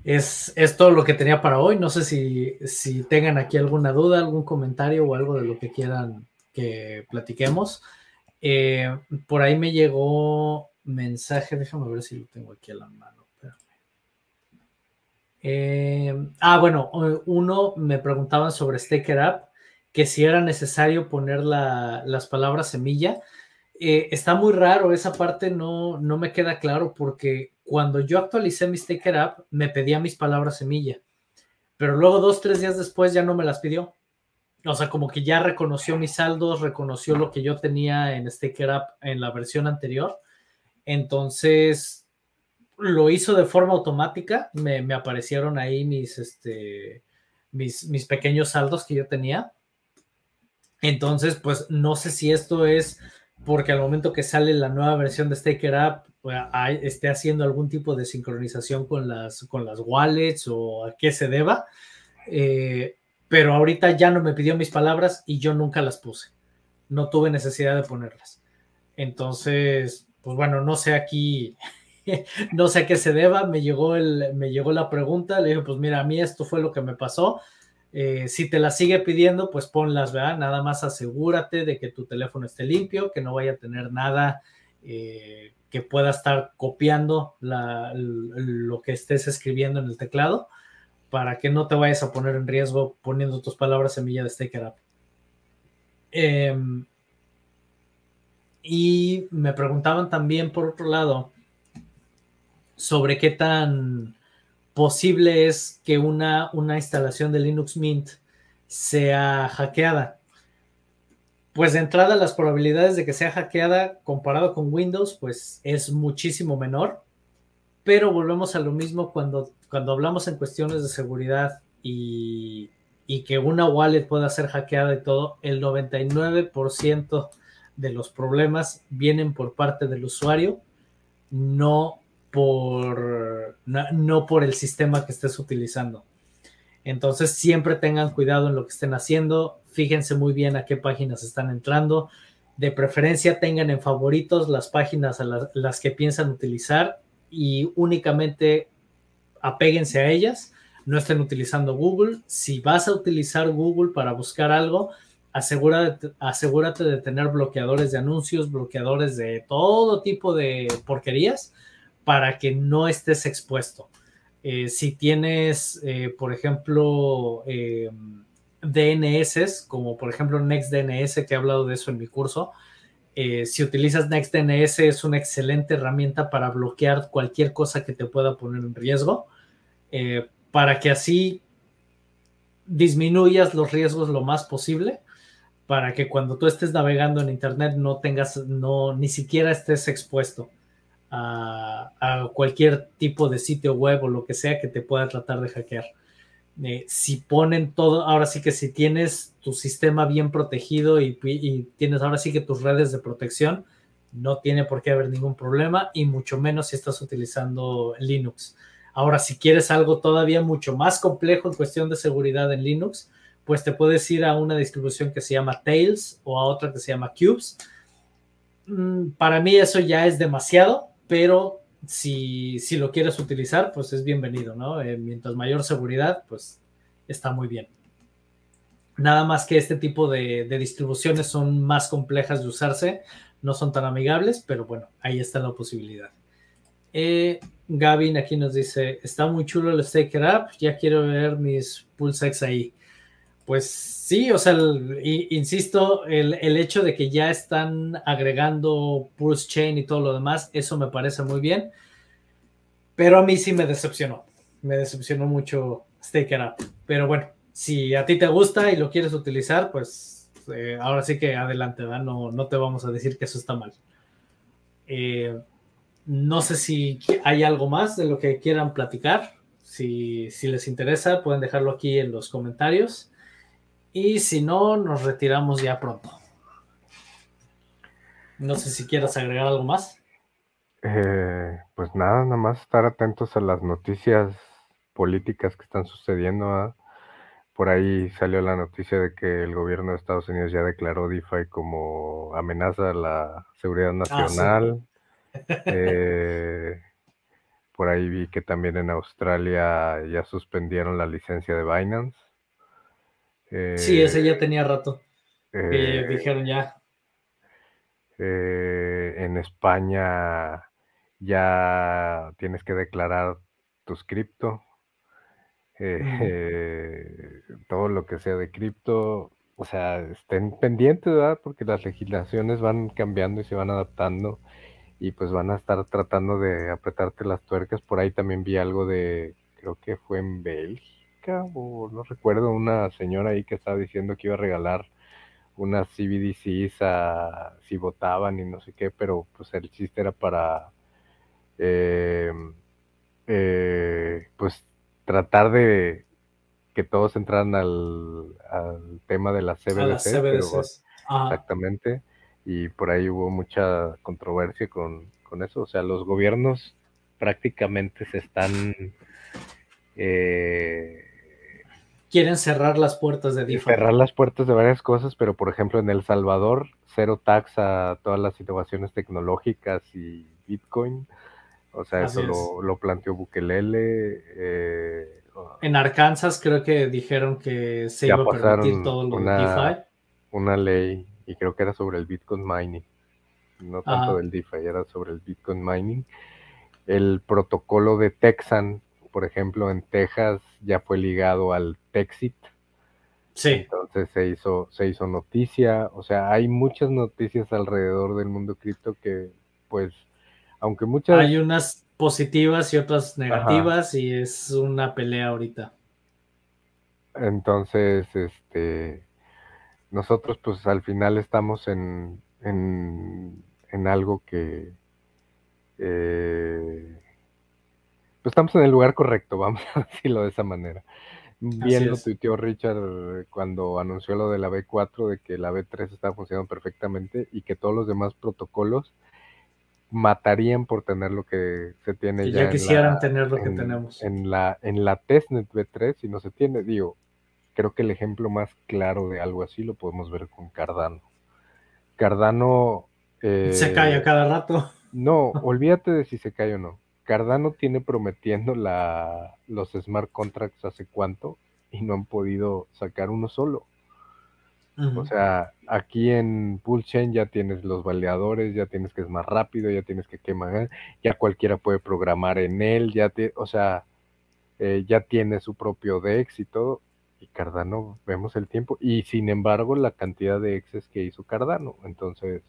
Es, es, todo lo que tenía para hoy. No sé si, si tengan aquí alguna duda, algún comentario o algo de lo que quieran que platiquemos. Eh, por ahí me llegó mensaje, déjame ver si lo tengo aquí a la mano. Eh, ah, bueno, uno me preguntaban sobre Staker App que si era necesario poner las palabras semilla. Eh, está muy raro, esa parte no, no me queda claro porque cuando yo actualicé mi Staker App me pedía mis palabras semilla, pero luego dos, tres días después ya no me las pidió. O sea, como que ya reconoció mis saldos, reconoció lo que yo tenía en Staker App en la versión anterior. Entonces, lo hizo de forma automática. Me, aparecieron ahí mis, este, mis, mis pequeños saldos que yo tenía entonces, pues no sé si esto es porque al momento que sale la nueva versión de Staker App pues, esté haciendo algún tipo de sincronización con las, con las wallets o a qué se deba. Eh, pero ahorita ya no me pidió mis palabras y yo nunca las puse. No tuve necesidad de ponerlas. Entonces, pues bueno, no sé aquí, no sé a qué se deba. Me llegó, el, me llegó la pregunta, le dije, pues mira, a mí esto fue lo que me pasó. Eh, si te la sigue pidiendo, pues ponlas, ¿verdad? Nada más asegúrate de que tu teléfono esté limpio, que no vaya a tener nada eh, que pueda estar copiando lo que estés escribiendo en el teclado para que no te vayas a poner en riesgo poniendo tus palabras semilla de Staker Up. Em, y me preguntaban también, por otro lado, sobre qué tan posible es que una, una instalación de Linux Mint sea hackeada. Pues de entrada las probabilidades de que sea hackeada comparado con Windows, pues es muchísimo menor. Pero volvemos a lo mismo cuando cuando hablamos en cuestiones de seguridad y, que una wallet pueda ser hackeada y todo, el 99% de los problemas vienen por parte del usuario, no por, no, por el sistema que estés utilizando. Entonces siempre tengan cuidado en lo que estén haciendo, fíjense muy bien a qué páginas están entrando, de preferencia tengan en favoritos las páginas a las que piensan utilizar y únicamente apéguense a ellas, no estén utilizando Google. Si vas a utilizar Google para buscar algo, asegúrate, asegúrate de tener bloqueadores de anuncios, bloqueadores de todo tipo de porquerías para que no estés expuesto. Eh, si tienes, eh, por ejemplo, eh, DNS, como por ejemplo NextDNS, que he hablado de eso en mi curso, si utilizas NextDNS es una excelente herramienta para bloquear cualquier cosa que te pueda poner en riesgo. Eh, para que así disminuyas los riesgos lo más posible, para que cuando tú estés navegando en Internet no tengas, no, ni siquiera estés expuesto a, cualquier tipo de sitio web o lo que sea que te pueda tratar de hackear. Eh, si ponen todo, ahora sí que si tienes tu sistema bien protegido y, y, tienes ahora sí que tus redes de protección, no tiene por qué haber ningún problema y mucho menos si estás utilizando Linux. Ahora, si quieres algo todavía mucho más complejo en cuestión de seguridad en Linux, pues te puedes ir a una distribución que se llama Tails o a otra que se llama Cubes. Mm, para mí eso ya es demasiado, pero si, lo quieres utilizar, pues es bienvenido, ¿no? Eh, mientras mayor seguridad, pues está muy bien. Nada más que este tipo de, de, distribuciones son más complejas de usarse, no son tan amigables, pero bueno, ahí está la posibilidad. Eh, Gavin aquí nos dice, está muy chulo el Staker App, ya quiero ver mis Pulsex ahí. Pues sí, o sea, insisto, el, hecho de que ya están agregando Pulse Chain y todo lo demás, eso me parece muy bien. Pero a mí sí me decepcionó. Me decepcionó mucho Staker App. Pero bueno, si a ti te gusta y lo quieres utilizar, pues eh, ahora sí que adelante, No, no te vamos a decir que eso está mal. Eh, no sé si hay algo más de lo que quieran platicar. Si, les interesa, pueden dejarlo aquí en los comentarios. Y si no, nos retiramos ya pronto. No sé si quieras agregar algo más. Eh, pues nada, nada más estar atentos a las noticias políticas que están sucediendo. ¿ah? Por ahí salió la noticia de que el gobierno de Estados Unidos ya declaró DeFi como amenaza a la seguridad ah, nacional. Eh, por ahí vi que también en Australia ya suspendieron la licencia de Binance. Sí, ese ya tenía rato. Eh, dijeron ya. Eh, en España ya tienes que declarar tus cripto. todo lo que sea de cripto, o sea, estén pendientes, ¿verdad? Porque las legislaciones van cambiando y se van adaptando y pues van a estar tratando de apretarte las tuercas. Por ahí también vi algo de, creo que fue en Bélgica, o no recuerdo, una señora ahí que estaba diciendo que iba a regalar unas CBDCs a, si votaban y no sé qué, pero pues el chiste era para, eh, eh, pues tratar de que todos entraran al, tema de las CBDCs. exactamente y por ahí hubo mucha controversia con, eso. O sea, los gobiernos prácticamente se están... Eh, quieren cerrar las puertas de DeFi. Cerrar las puertas de varias cosas, pero por ejemplo en El Salvador, cero tax a todas las innovaciones tecnológicas y Bitcoin. O sea, eso lo, planteó Bukelele. Eh, en Arkansas creo que dijeron que se iba a permitir todo lo una, DeFi. Una ley, y creo que era sobre el Bitcoin mining. No tanto del DeFi, era sobre el Bitcoin mining. El protocolo de Texan, por ejemplo, en Texas ya fue ligado al Texit. Sí. Entonces se hizo, se hizo noticia. O sea, hay muchas noticias alrededor del mundo cripto que, pues, aunque muchas... Hay unas positivas y otras negativas y es una pelea ahorita. Entonces, este, nosotros pues al final estamos en, en, algo que... Eh, pues estamos en el lugar correcto, vamos a decirlo de esa manera. Viendo tu tío Richard cuando anunció lo de la B4, de que la B3 estaba funcionando perfectamente y que todos los demás protocolos matarían por tener lo que se tiene ya. quisieran tener lo que tenemos. En la, en la testnet B3, si no se tiene, digo, creo que el ejemplo más claro de algo así lo podemos ver con Cardano. Cardano. se cae a eh, cada rato. No, olvídate de si se cae o no. Cardano tiene prometiendo la, los smart contracts hace cuánto y no han podido sacar uno solo. O sea, aquí en Chain ya tienes los validadores, ya tienes que es más rápido, ya tienes que quemar, ya cualquiera puede programar en él, ya te, o sea, eh, ya tiene su propio DEX y todo. Y Cardano, vemos el tiempo. Y sin embargo, la cantidad de exes que hizo Cardano. Entonces,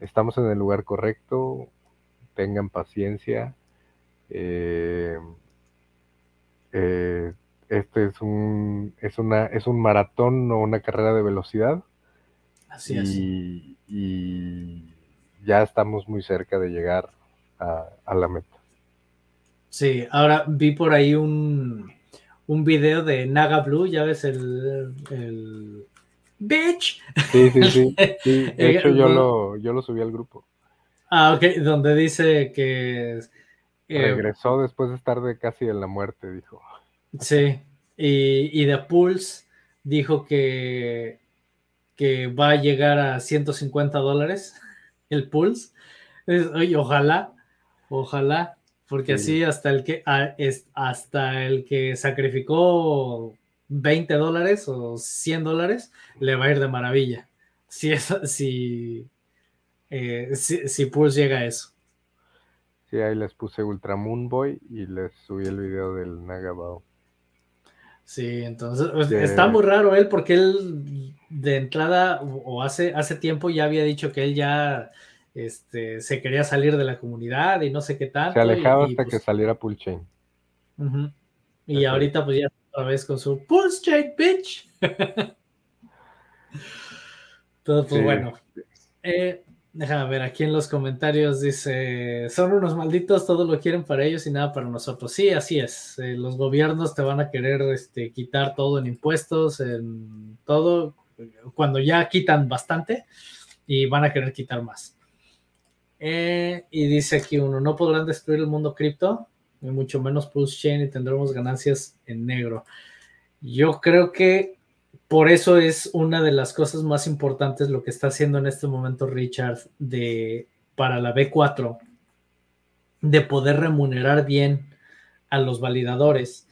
estamos en el lugar correcto, tengan paciencia. Eh, eh, este es un, es una, es un maratón o una carrera de velocidad. Así y, es. Y ya estamos muy cerca de llegar a, la meta. Sí, ahora vi por ahí un, un video de Naga Blue, ya ves el, el bitch. Sí, sí, sí. De hecho, yo lo, yo lo subí al grupo. Ah, ok, donde dice que... Eh, Regresó después de estar de casi en la muerte, dijo. Sí, y, y The Pulse dijo que, que va a llegar a 150 dólares el Pulse. oye, ojalá, ojalá, porque así hasta el que hasta el que sacrificó 20 dólares o 100 dólares le va a ir de maravilla. Si, es, si, eh, si, Pulse llega a eso. Sí, ahí les puse Ultra Moon Boy y les subí el video del Nagabao. Sí, entonces pues, está muy raro él porque él de entrada o hace, hace tiempo ya había dicho que él ya este, se quería salir de la comunidad y no sé qué tal. Se alejaba hasta que pues saliera Pulse Y ahorita pues ya otra vez con su Pulse bitch. Todo pues bueno. Eh, Déjame ver, aquí en los comentarios dice, son unos malditos, todo lo quieren para ellos y nada para nosotros. Sí, así es. Eh, los gobiernos te van a querer este, quitar todo en impuestos, en todo, cuando ya quitan bastante y van a querer quitar más. Eh, y dice aquí uno, no podrán destruir el mundo cripto, ni mucho menos Pulse Chain y tendremos ganancias en negro. Yo creo que por eso es una de las cosas más importantes lo que está haciendo en este momento Richard de, para la B4, de poder remunerar bien a los validadores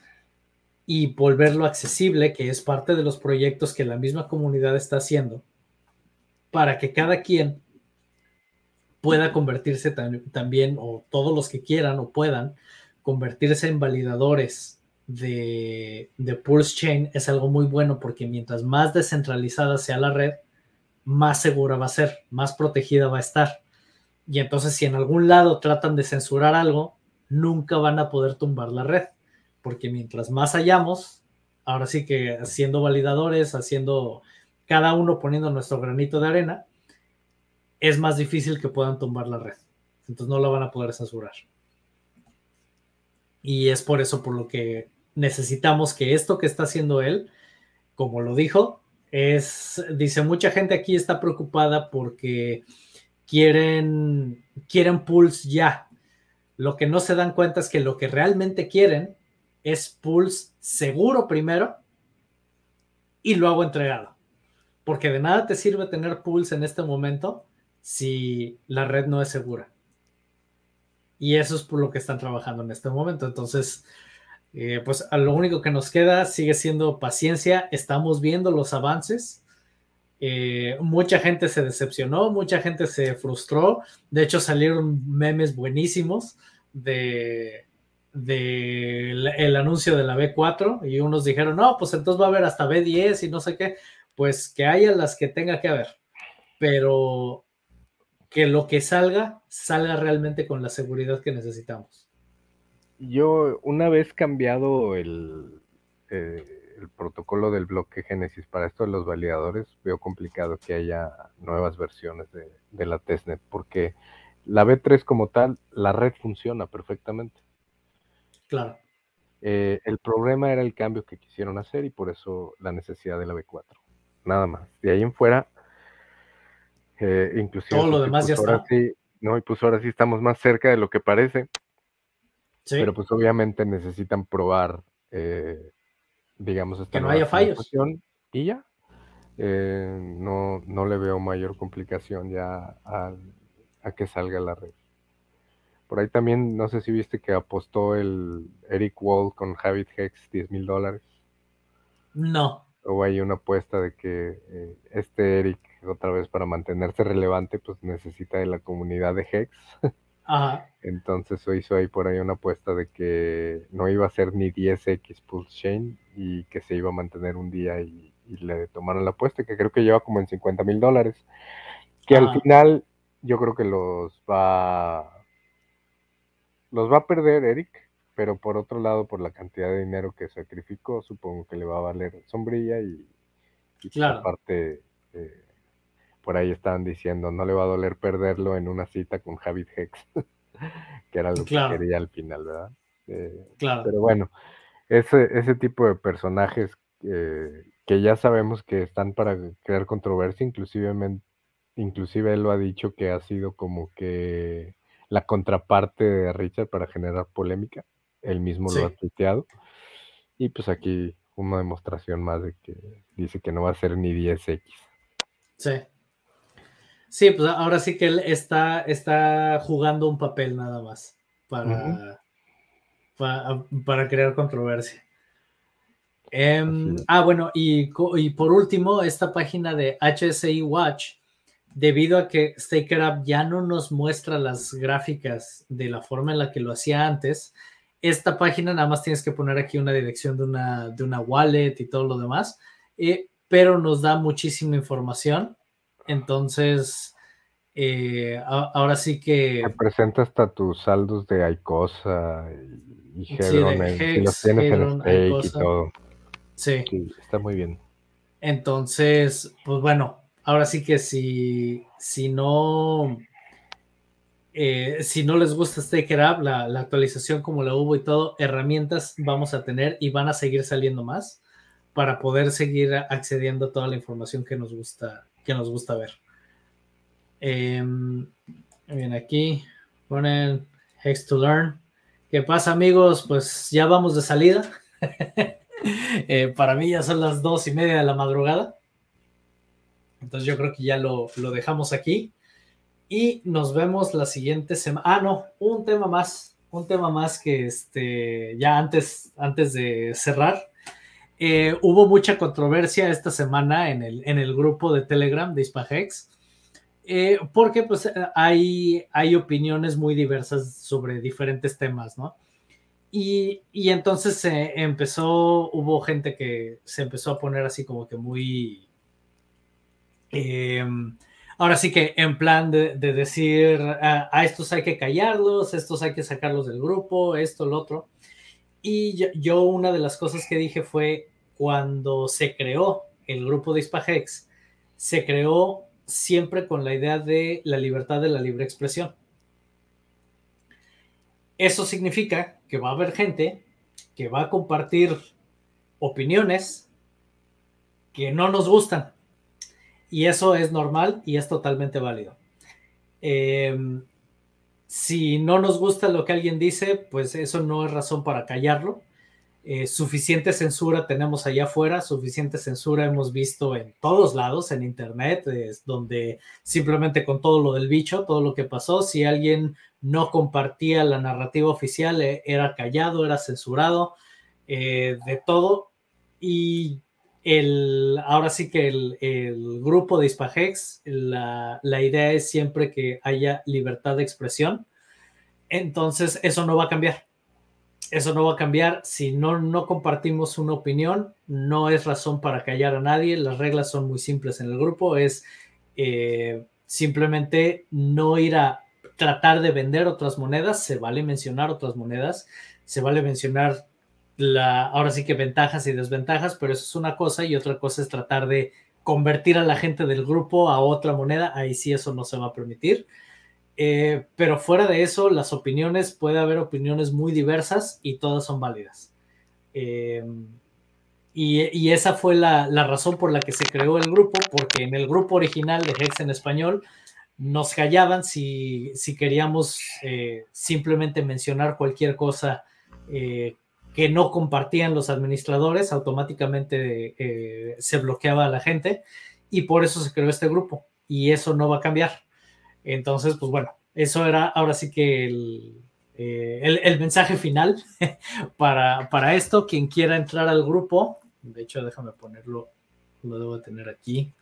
y volverlo accesible, que es parte de los proyectos que la misma comunidad está haciendo, para que cada quien pueda convertirse también, o todos los que quieran o puedan, convertirse en validadores de, Pulse Chain es algo muy bueno porque mientras más descentralizada sea la red, más segura va a ser, más protegida va a estar. Y entonces si en algún lado tratan de censurar algo, nunca van a poder tumbar la red, porque mientras más hayamos, ahora sí que haciendo validadores, haciendo cada uno poniendo nuestro granito de arena, es más difícil que puedan tumbar la red. Entonces no la van a poder censurar. Y es por eso por lo que necesitamos que esto que está haciendo él, como lo dijo, es, dice, mucha gente aquí está preocupada porque quieren, quieren Pulse ya. Lo que no se dan cuenta es que lo que realmente quieren es Pulse seguro primero y lo hago entregado. Porque de nada te sirve tener pools en este momento si la red no es segura. Y eso es por lo que están trabajando en este momento. Entonces, eh, pues lo único que nos queda sigue siendo paciencia. Estamos viendo los avances. Eh, mucha gente se decepcionó, mucha gente se frustró. De hecho, salieron memes buenísimos de el anuncio de la B4 y unos dijeron, no, pues entonces va a haber hasta B10 y no sé qué. Pues que haya las que tenga que haber. Pero que lo que salga, salga realmente con la seguridad que necesitamos. Yo, una vez cambiado el, eh, el protocolo del bloque Génesis para esto de los validadores, veo complicado que haya nuevas versiones de, de la testnet, porque la B3 como tal, la red funciona perfectamente. Claro. Eh, el problema era el cambio que quisieron hacer y por eso la necesidad de la B4. Nada más. De ahí en fuera, eh, inclusive. Todo lo demás ya pues ahora está. Sí, no, y pues ahora sí estamos más cerca de lo que parece. Sí. Pero pues obviamente necesitan probar, eh, digamos, esta Que no haya fallos. Y ya. Eh, no, no le veo mayor complicación ya a, que salga la red. Por ahí también, no sé si viste que apostó el Eric Wall con Javid Hex 10 mil dólares. No. Hubo ahí una apuesta de que eh, este Eric, otra vez para mantenerse relevante, pues necesita de la comunidad de Hex. Ajá. Entonces hizo ahí por ahí una apuesta de que no iba a ser ni 10x Pulse Chain y que se iba a mantener un día y, y le tomaron la apuesta, que creo que lleva como en 50 mil dólares. Que al final yo creo que los va los va a perder Eric, pero por otro lado, por la cantidad de dinero que sacrificó, supongo que le va a valer sombrilla y, y Claro. aparte eh, por ahí estaban diciendo no le va a doler perderlo en una cita con Javid Hex, que era lo Claro. que quería al final, ¿verdad? Eh, Claro. pero bueno, ese, ese tipo de personajes eh, que ya sabemos que están para crear controversia, inclusive, inclusive él lo ha dicho que ha sido como que la contraparte de Richard para generar polémica, él mismo Sí. lo ha tuiteado, y pues aquí una demostración más de que dice que no va a ser ni 10x. Sí. Sí, pues ahora sí que él está, está jugando un papel nada más para, para, para crear controversia. Em, ah, bueno, y, y por último, esta página de HSI Watch, debido a que Staker App ya no nos muestra las gráficas de la forma en la que lo hacía antes, esta página nada más tienes que poner aquí una dirección de una, de una wallet y todo lo demás, eh, pero nos da muchísima información. Entonces, eh, a- ahora sí que... Te presenta hasta tus saldos de Icosa y, y Sí, Hedron, de en- si los tienes Hedron, en stake y todo. Sí. Sí, está muy bien. Entonces, pues bueno, ahora sí que si, si no, eh, si no les gusta Staker App, la, la actualización como la hubo y todo, herramientas vamos a tener y van a seguir saliendo más para poder seguir accediendo a toda la información que nos gusta, que nos gusta ver. Em, bien, aquí ponen Hex to Learn. ¿Qué pasa, amigos? Pues ya vamos de salida. Eh, para mí ya son las dos y media de la madrugada. Entonces yo creo que ya lo, lo dejamos aquí. Y nos vemos la siguiente semana. Ah, no, un tema más. Un tema más que este, ya antes, antes de cerrar. Eh, hubo mucha controversia esta semana en el, en el grupo de Telegram de Hispahex. Eh, porque pues hay, hay opiniones muy diversas sobre diferentes temas, ¿no? Y, y entonces se empezó, hubo gente que se empezó a poner así como que muy... eh, ahora sí que en plan de, de decir, a, a, estos hay que callarlos, estos hay que sacarlos del grupo, esto, lo otro. Y yo, una de las cosas que dije fue cuando se creó el grupo de Hispahex, se creó siempre con la idea de la libertad de la libre expresión. Eso significa que va a haber gente que va a compartir opiniones que no nos gustan. Y eso es normal y es totalmente válido. Eh, si no nos gusta lo que alguien dice, pues eso no es razón para callarlo. eh, suficiente censura tenemos allá afuera, suficiente censura hemos visto en todos lados, en internet, es donde simplemente con todo lo del bicho, todo lo que pasó, si alguien no compartía la narrativa oficial, eh, era callado, era censurado, eh, de todo. Y el, ahora sí que el, grupo de Hispagex, la, la idea es siempre que haya libertad de expresión. Entonces, eso no va a cambiar eso no va a cambiar. Si no, no compartimos una opinión, no es razón para callar a nadie. Las reglas son muy simples en el grupo. Es eh, simplemente no ir a tratar de vender otras monedas. Se vale mencionar otras monedas. Se vale mencionar la, ahora sí que ventajas y desventajas, pero eso es una cosa y otra cosa es tratar de convertir a la gente del grupo a otra moneda. Ahí sí eso no se va a permitir. Eh, pero fuera de eso, las opiniones, puede haber opiniones muy diversas y todas son válidas. Eh, y, esa fue la, razón por la que se creó el grupo, porque en el grupo original de Hex en español nos callaban si, queríamos eh, simplemente mencionar cualquier cosa que no compartían los administradores, automáticamente se bloqueaba a la gente y por eso se creó este grupo y eso no va a cambiar. Entonces, pues bueno, eso era ahora sí que el, eh, mensaje final para, para, esto. Quien quiera entrar al grupo, de hecho, déjame ponerlo, lo debo tener aquí.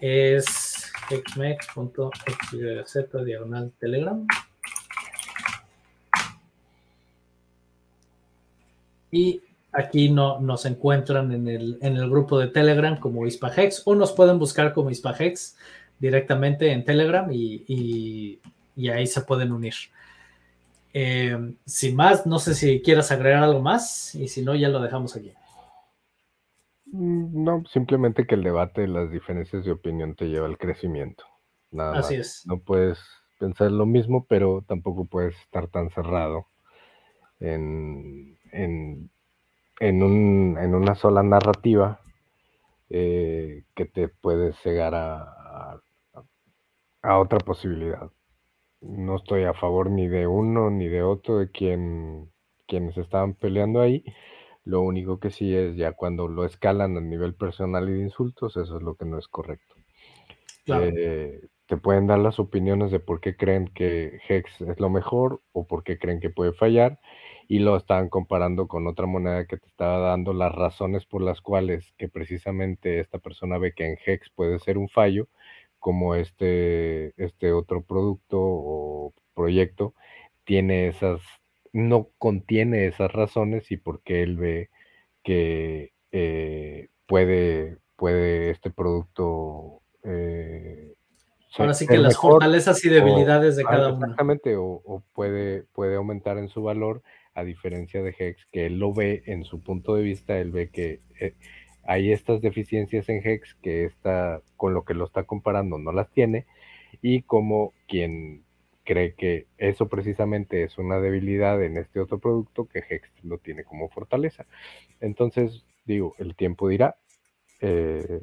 Es xmex.xyz diagonal telegram. Y aquí no, nos encuentran en el, en el grupo de Telegram como Hispahex o nos pueden buscar como Hispahex directamente en Telegram y, ahí se pueden unir. Eh, sin más, no sé si quieras agregar algo más y si no, ya lo dejamos aquí. Mm, no, simplemente que el debate, las diferencias de opinión te lleva al crecimiento. Nada Así es. No puedes pensar lo mismo, pero tampoco puedes estar tan cerrado en, en, una sola narrativa eh, que te puede cegar a, a otra posibilidad. No estoy a favor ni de uno ni de otro de quien, quienes estaban peleando ahí. Lo único que sí es ya cuando lo escalan a nivel personal y de insultos, eso es lo que no es correcto. Eh, te pueden dar las opiniones de por qué creen que Hex es lo mejor o por qué creen que puede fallar y lo estaban comparando con otra moneda que te estaba dando las razones por las cuales que precisamente esta persona ve que en Hex puede ser un fallo como este, este otro producto o proyecto tiene esas, no contiene esas razones y porque él ve que eh, puede, puede este producto eh, Ahora sí que las fortalezas y debilidades de cada uno. Exactamente, o, puede, puede aumentar en su valor, a diferencia de Hex, que él lo ve en su punto de vista, él ve que eh, hay estas deficiencias en Hex que está con lo que lo está comparando no las tiene y como quien cree que eso precisamente es una debilidad en este otro producto que Hex lo tiene como fortaleza. Entonces, digo, el tiempo dirá eh,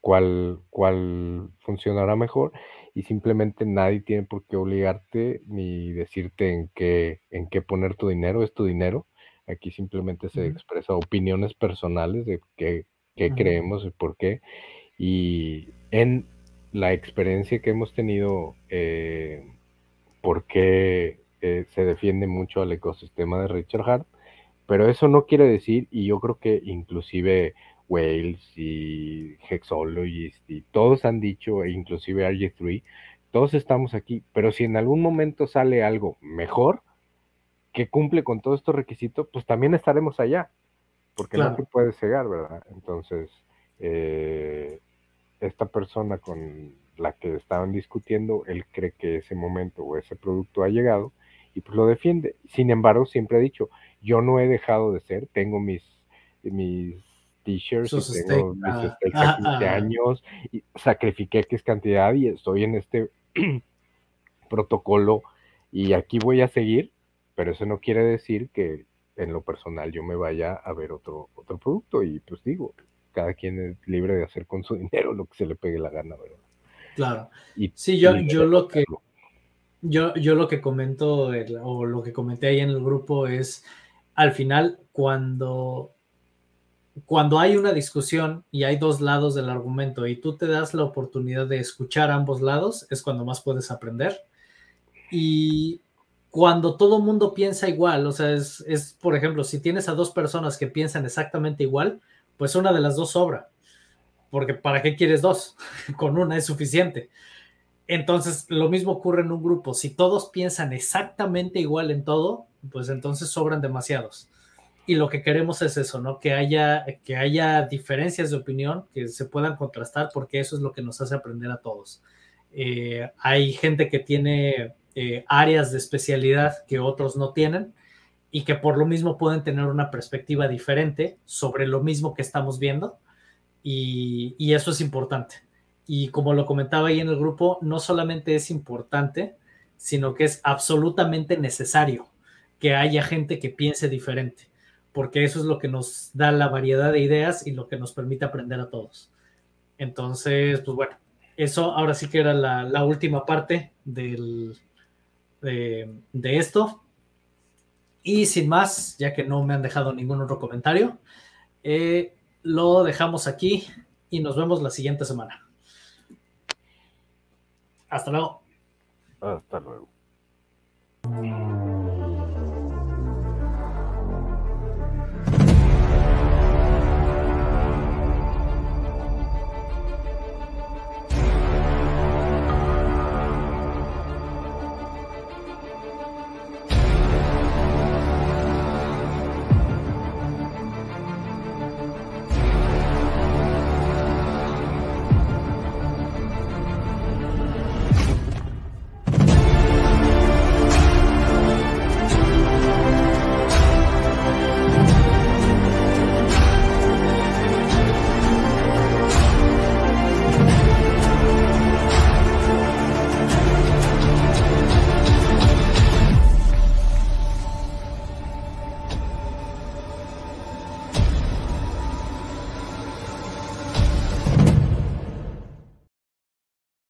cuál, cuál funcionará mejor y simplemente nadie tiene por qué obligarte ni decirte en qué, en qué poner tu dinero, es tu dinero. Aquí simplemente se expresa opiniones personales de qué, creemos y por qué. Y en la experiencia que hemos tenido, eh, por qué eh, se defiende mucho al ecosistema de Richard Hart, pero eso no quiere decir, y yo creo que inclusive Wales y Hexologist y todos han dicho, e inclusive RG3, todos estamos aquí, pero si en algún momento sale algo mejor, que cumple con todos estos requisitos, pues también estaremos allá, porque no te puedes cegar, ¿verdad? Entonces, eh, esta persona con la que estaban discutiendo, él cree que ese momento o ese producto ha llegado y pues lo defiende. Sin embargo, siempre he dicho, yo no he dejado de ser, tengo mis, mis t-shirts, tengo mis ah, steaks a 15 años, y sacrifiqué X cantidad y estoy en este protocolo y aquí voy a seguir pero eso no quiere decir que en lo personal yo me vaya a ver otro, otro producto y pues digo, cada quien es libre de hacer con su dinero lo que se le pegue la gana, ¿verdad? Claro. Y, sí, yo, yo lo que yo, yo lo que comento o lo que comenté ahí en el grupo es al final, cuando, cuando hay una discusión y hay dos lados del argumento y tú te das la oportunidad de escuchar ambos lados, es cuando más puedes aprender. Y cuando todo mundo piensa igual, o sea, es, es, por ejemplo, si tienes a dos personas que piensan exactamente igual, pues una de las dos sobra. Porque ¿para qué quieres dos? Con una es suficiente. Entonces, lo mismo ocurre en un grupo. Si todos piensan exactamente igual en todo, pues entonces sobran demasiados. Y lo que queremos es eso, ¿no? Que haya, que haya diferencias de opinión que se puedan contrastar, porque eso es lo que nos hace aprender a todos. Eh, hay gente que tiene eh, áreas de especialidad que otros no tienen y que por lo mismo pueden tener una perspectiva diferente sobre lo mismo que estamos viendo y, y, eso es importante. Y como lo comentaba ahí en el grupo, no solamente es importante, sino que es absolutamente necesario que haya gente que piense diferente, porque eso es lo que nos da la variedad de ideas y lo que nos permite aprender a todos. Entonces, pues bueno, eso ahora sí que era la, la última parte del, de, esto. Y sin más, ya que no me han dejado ningún otro comentario, eh, lo dejamos aquí y nos vemos la siguiente semana. Hasta luego. Hasta luego.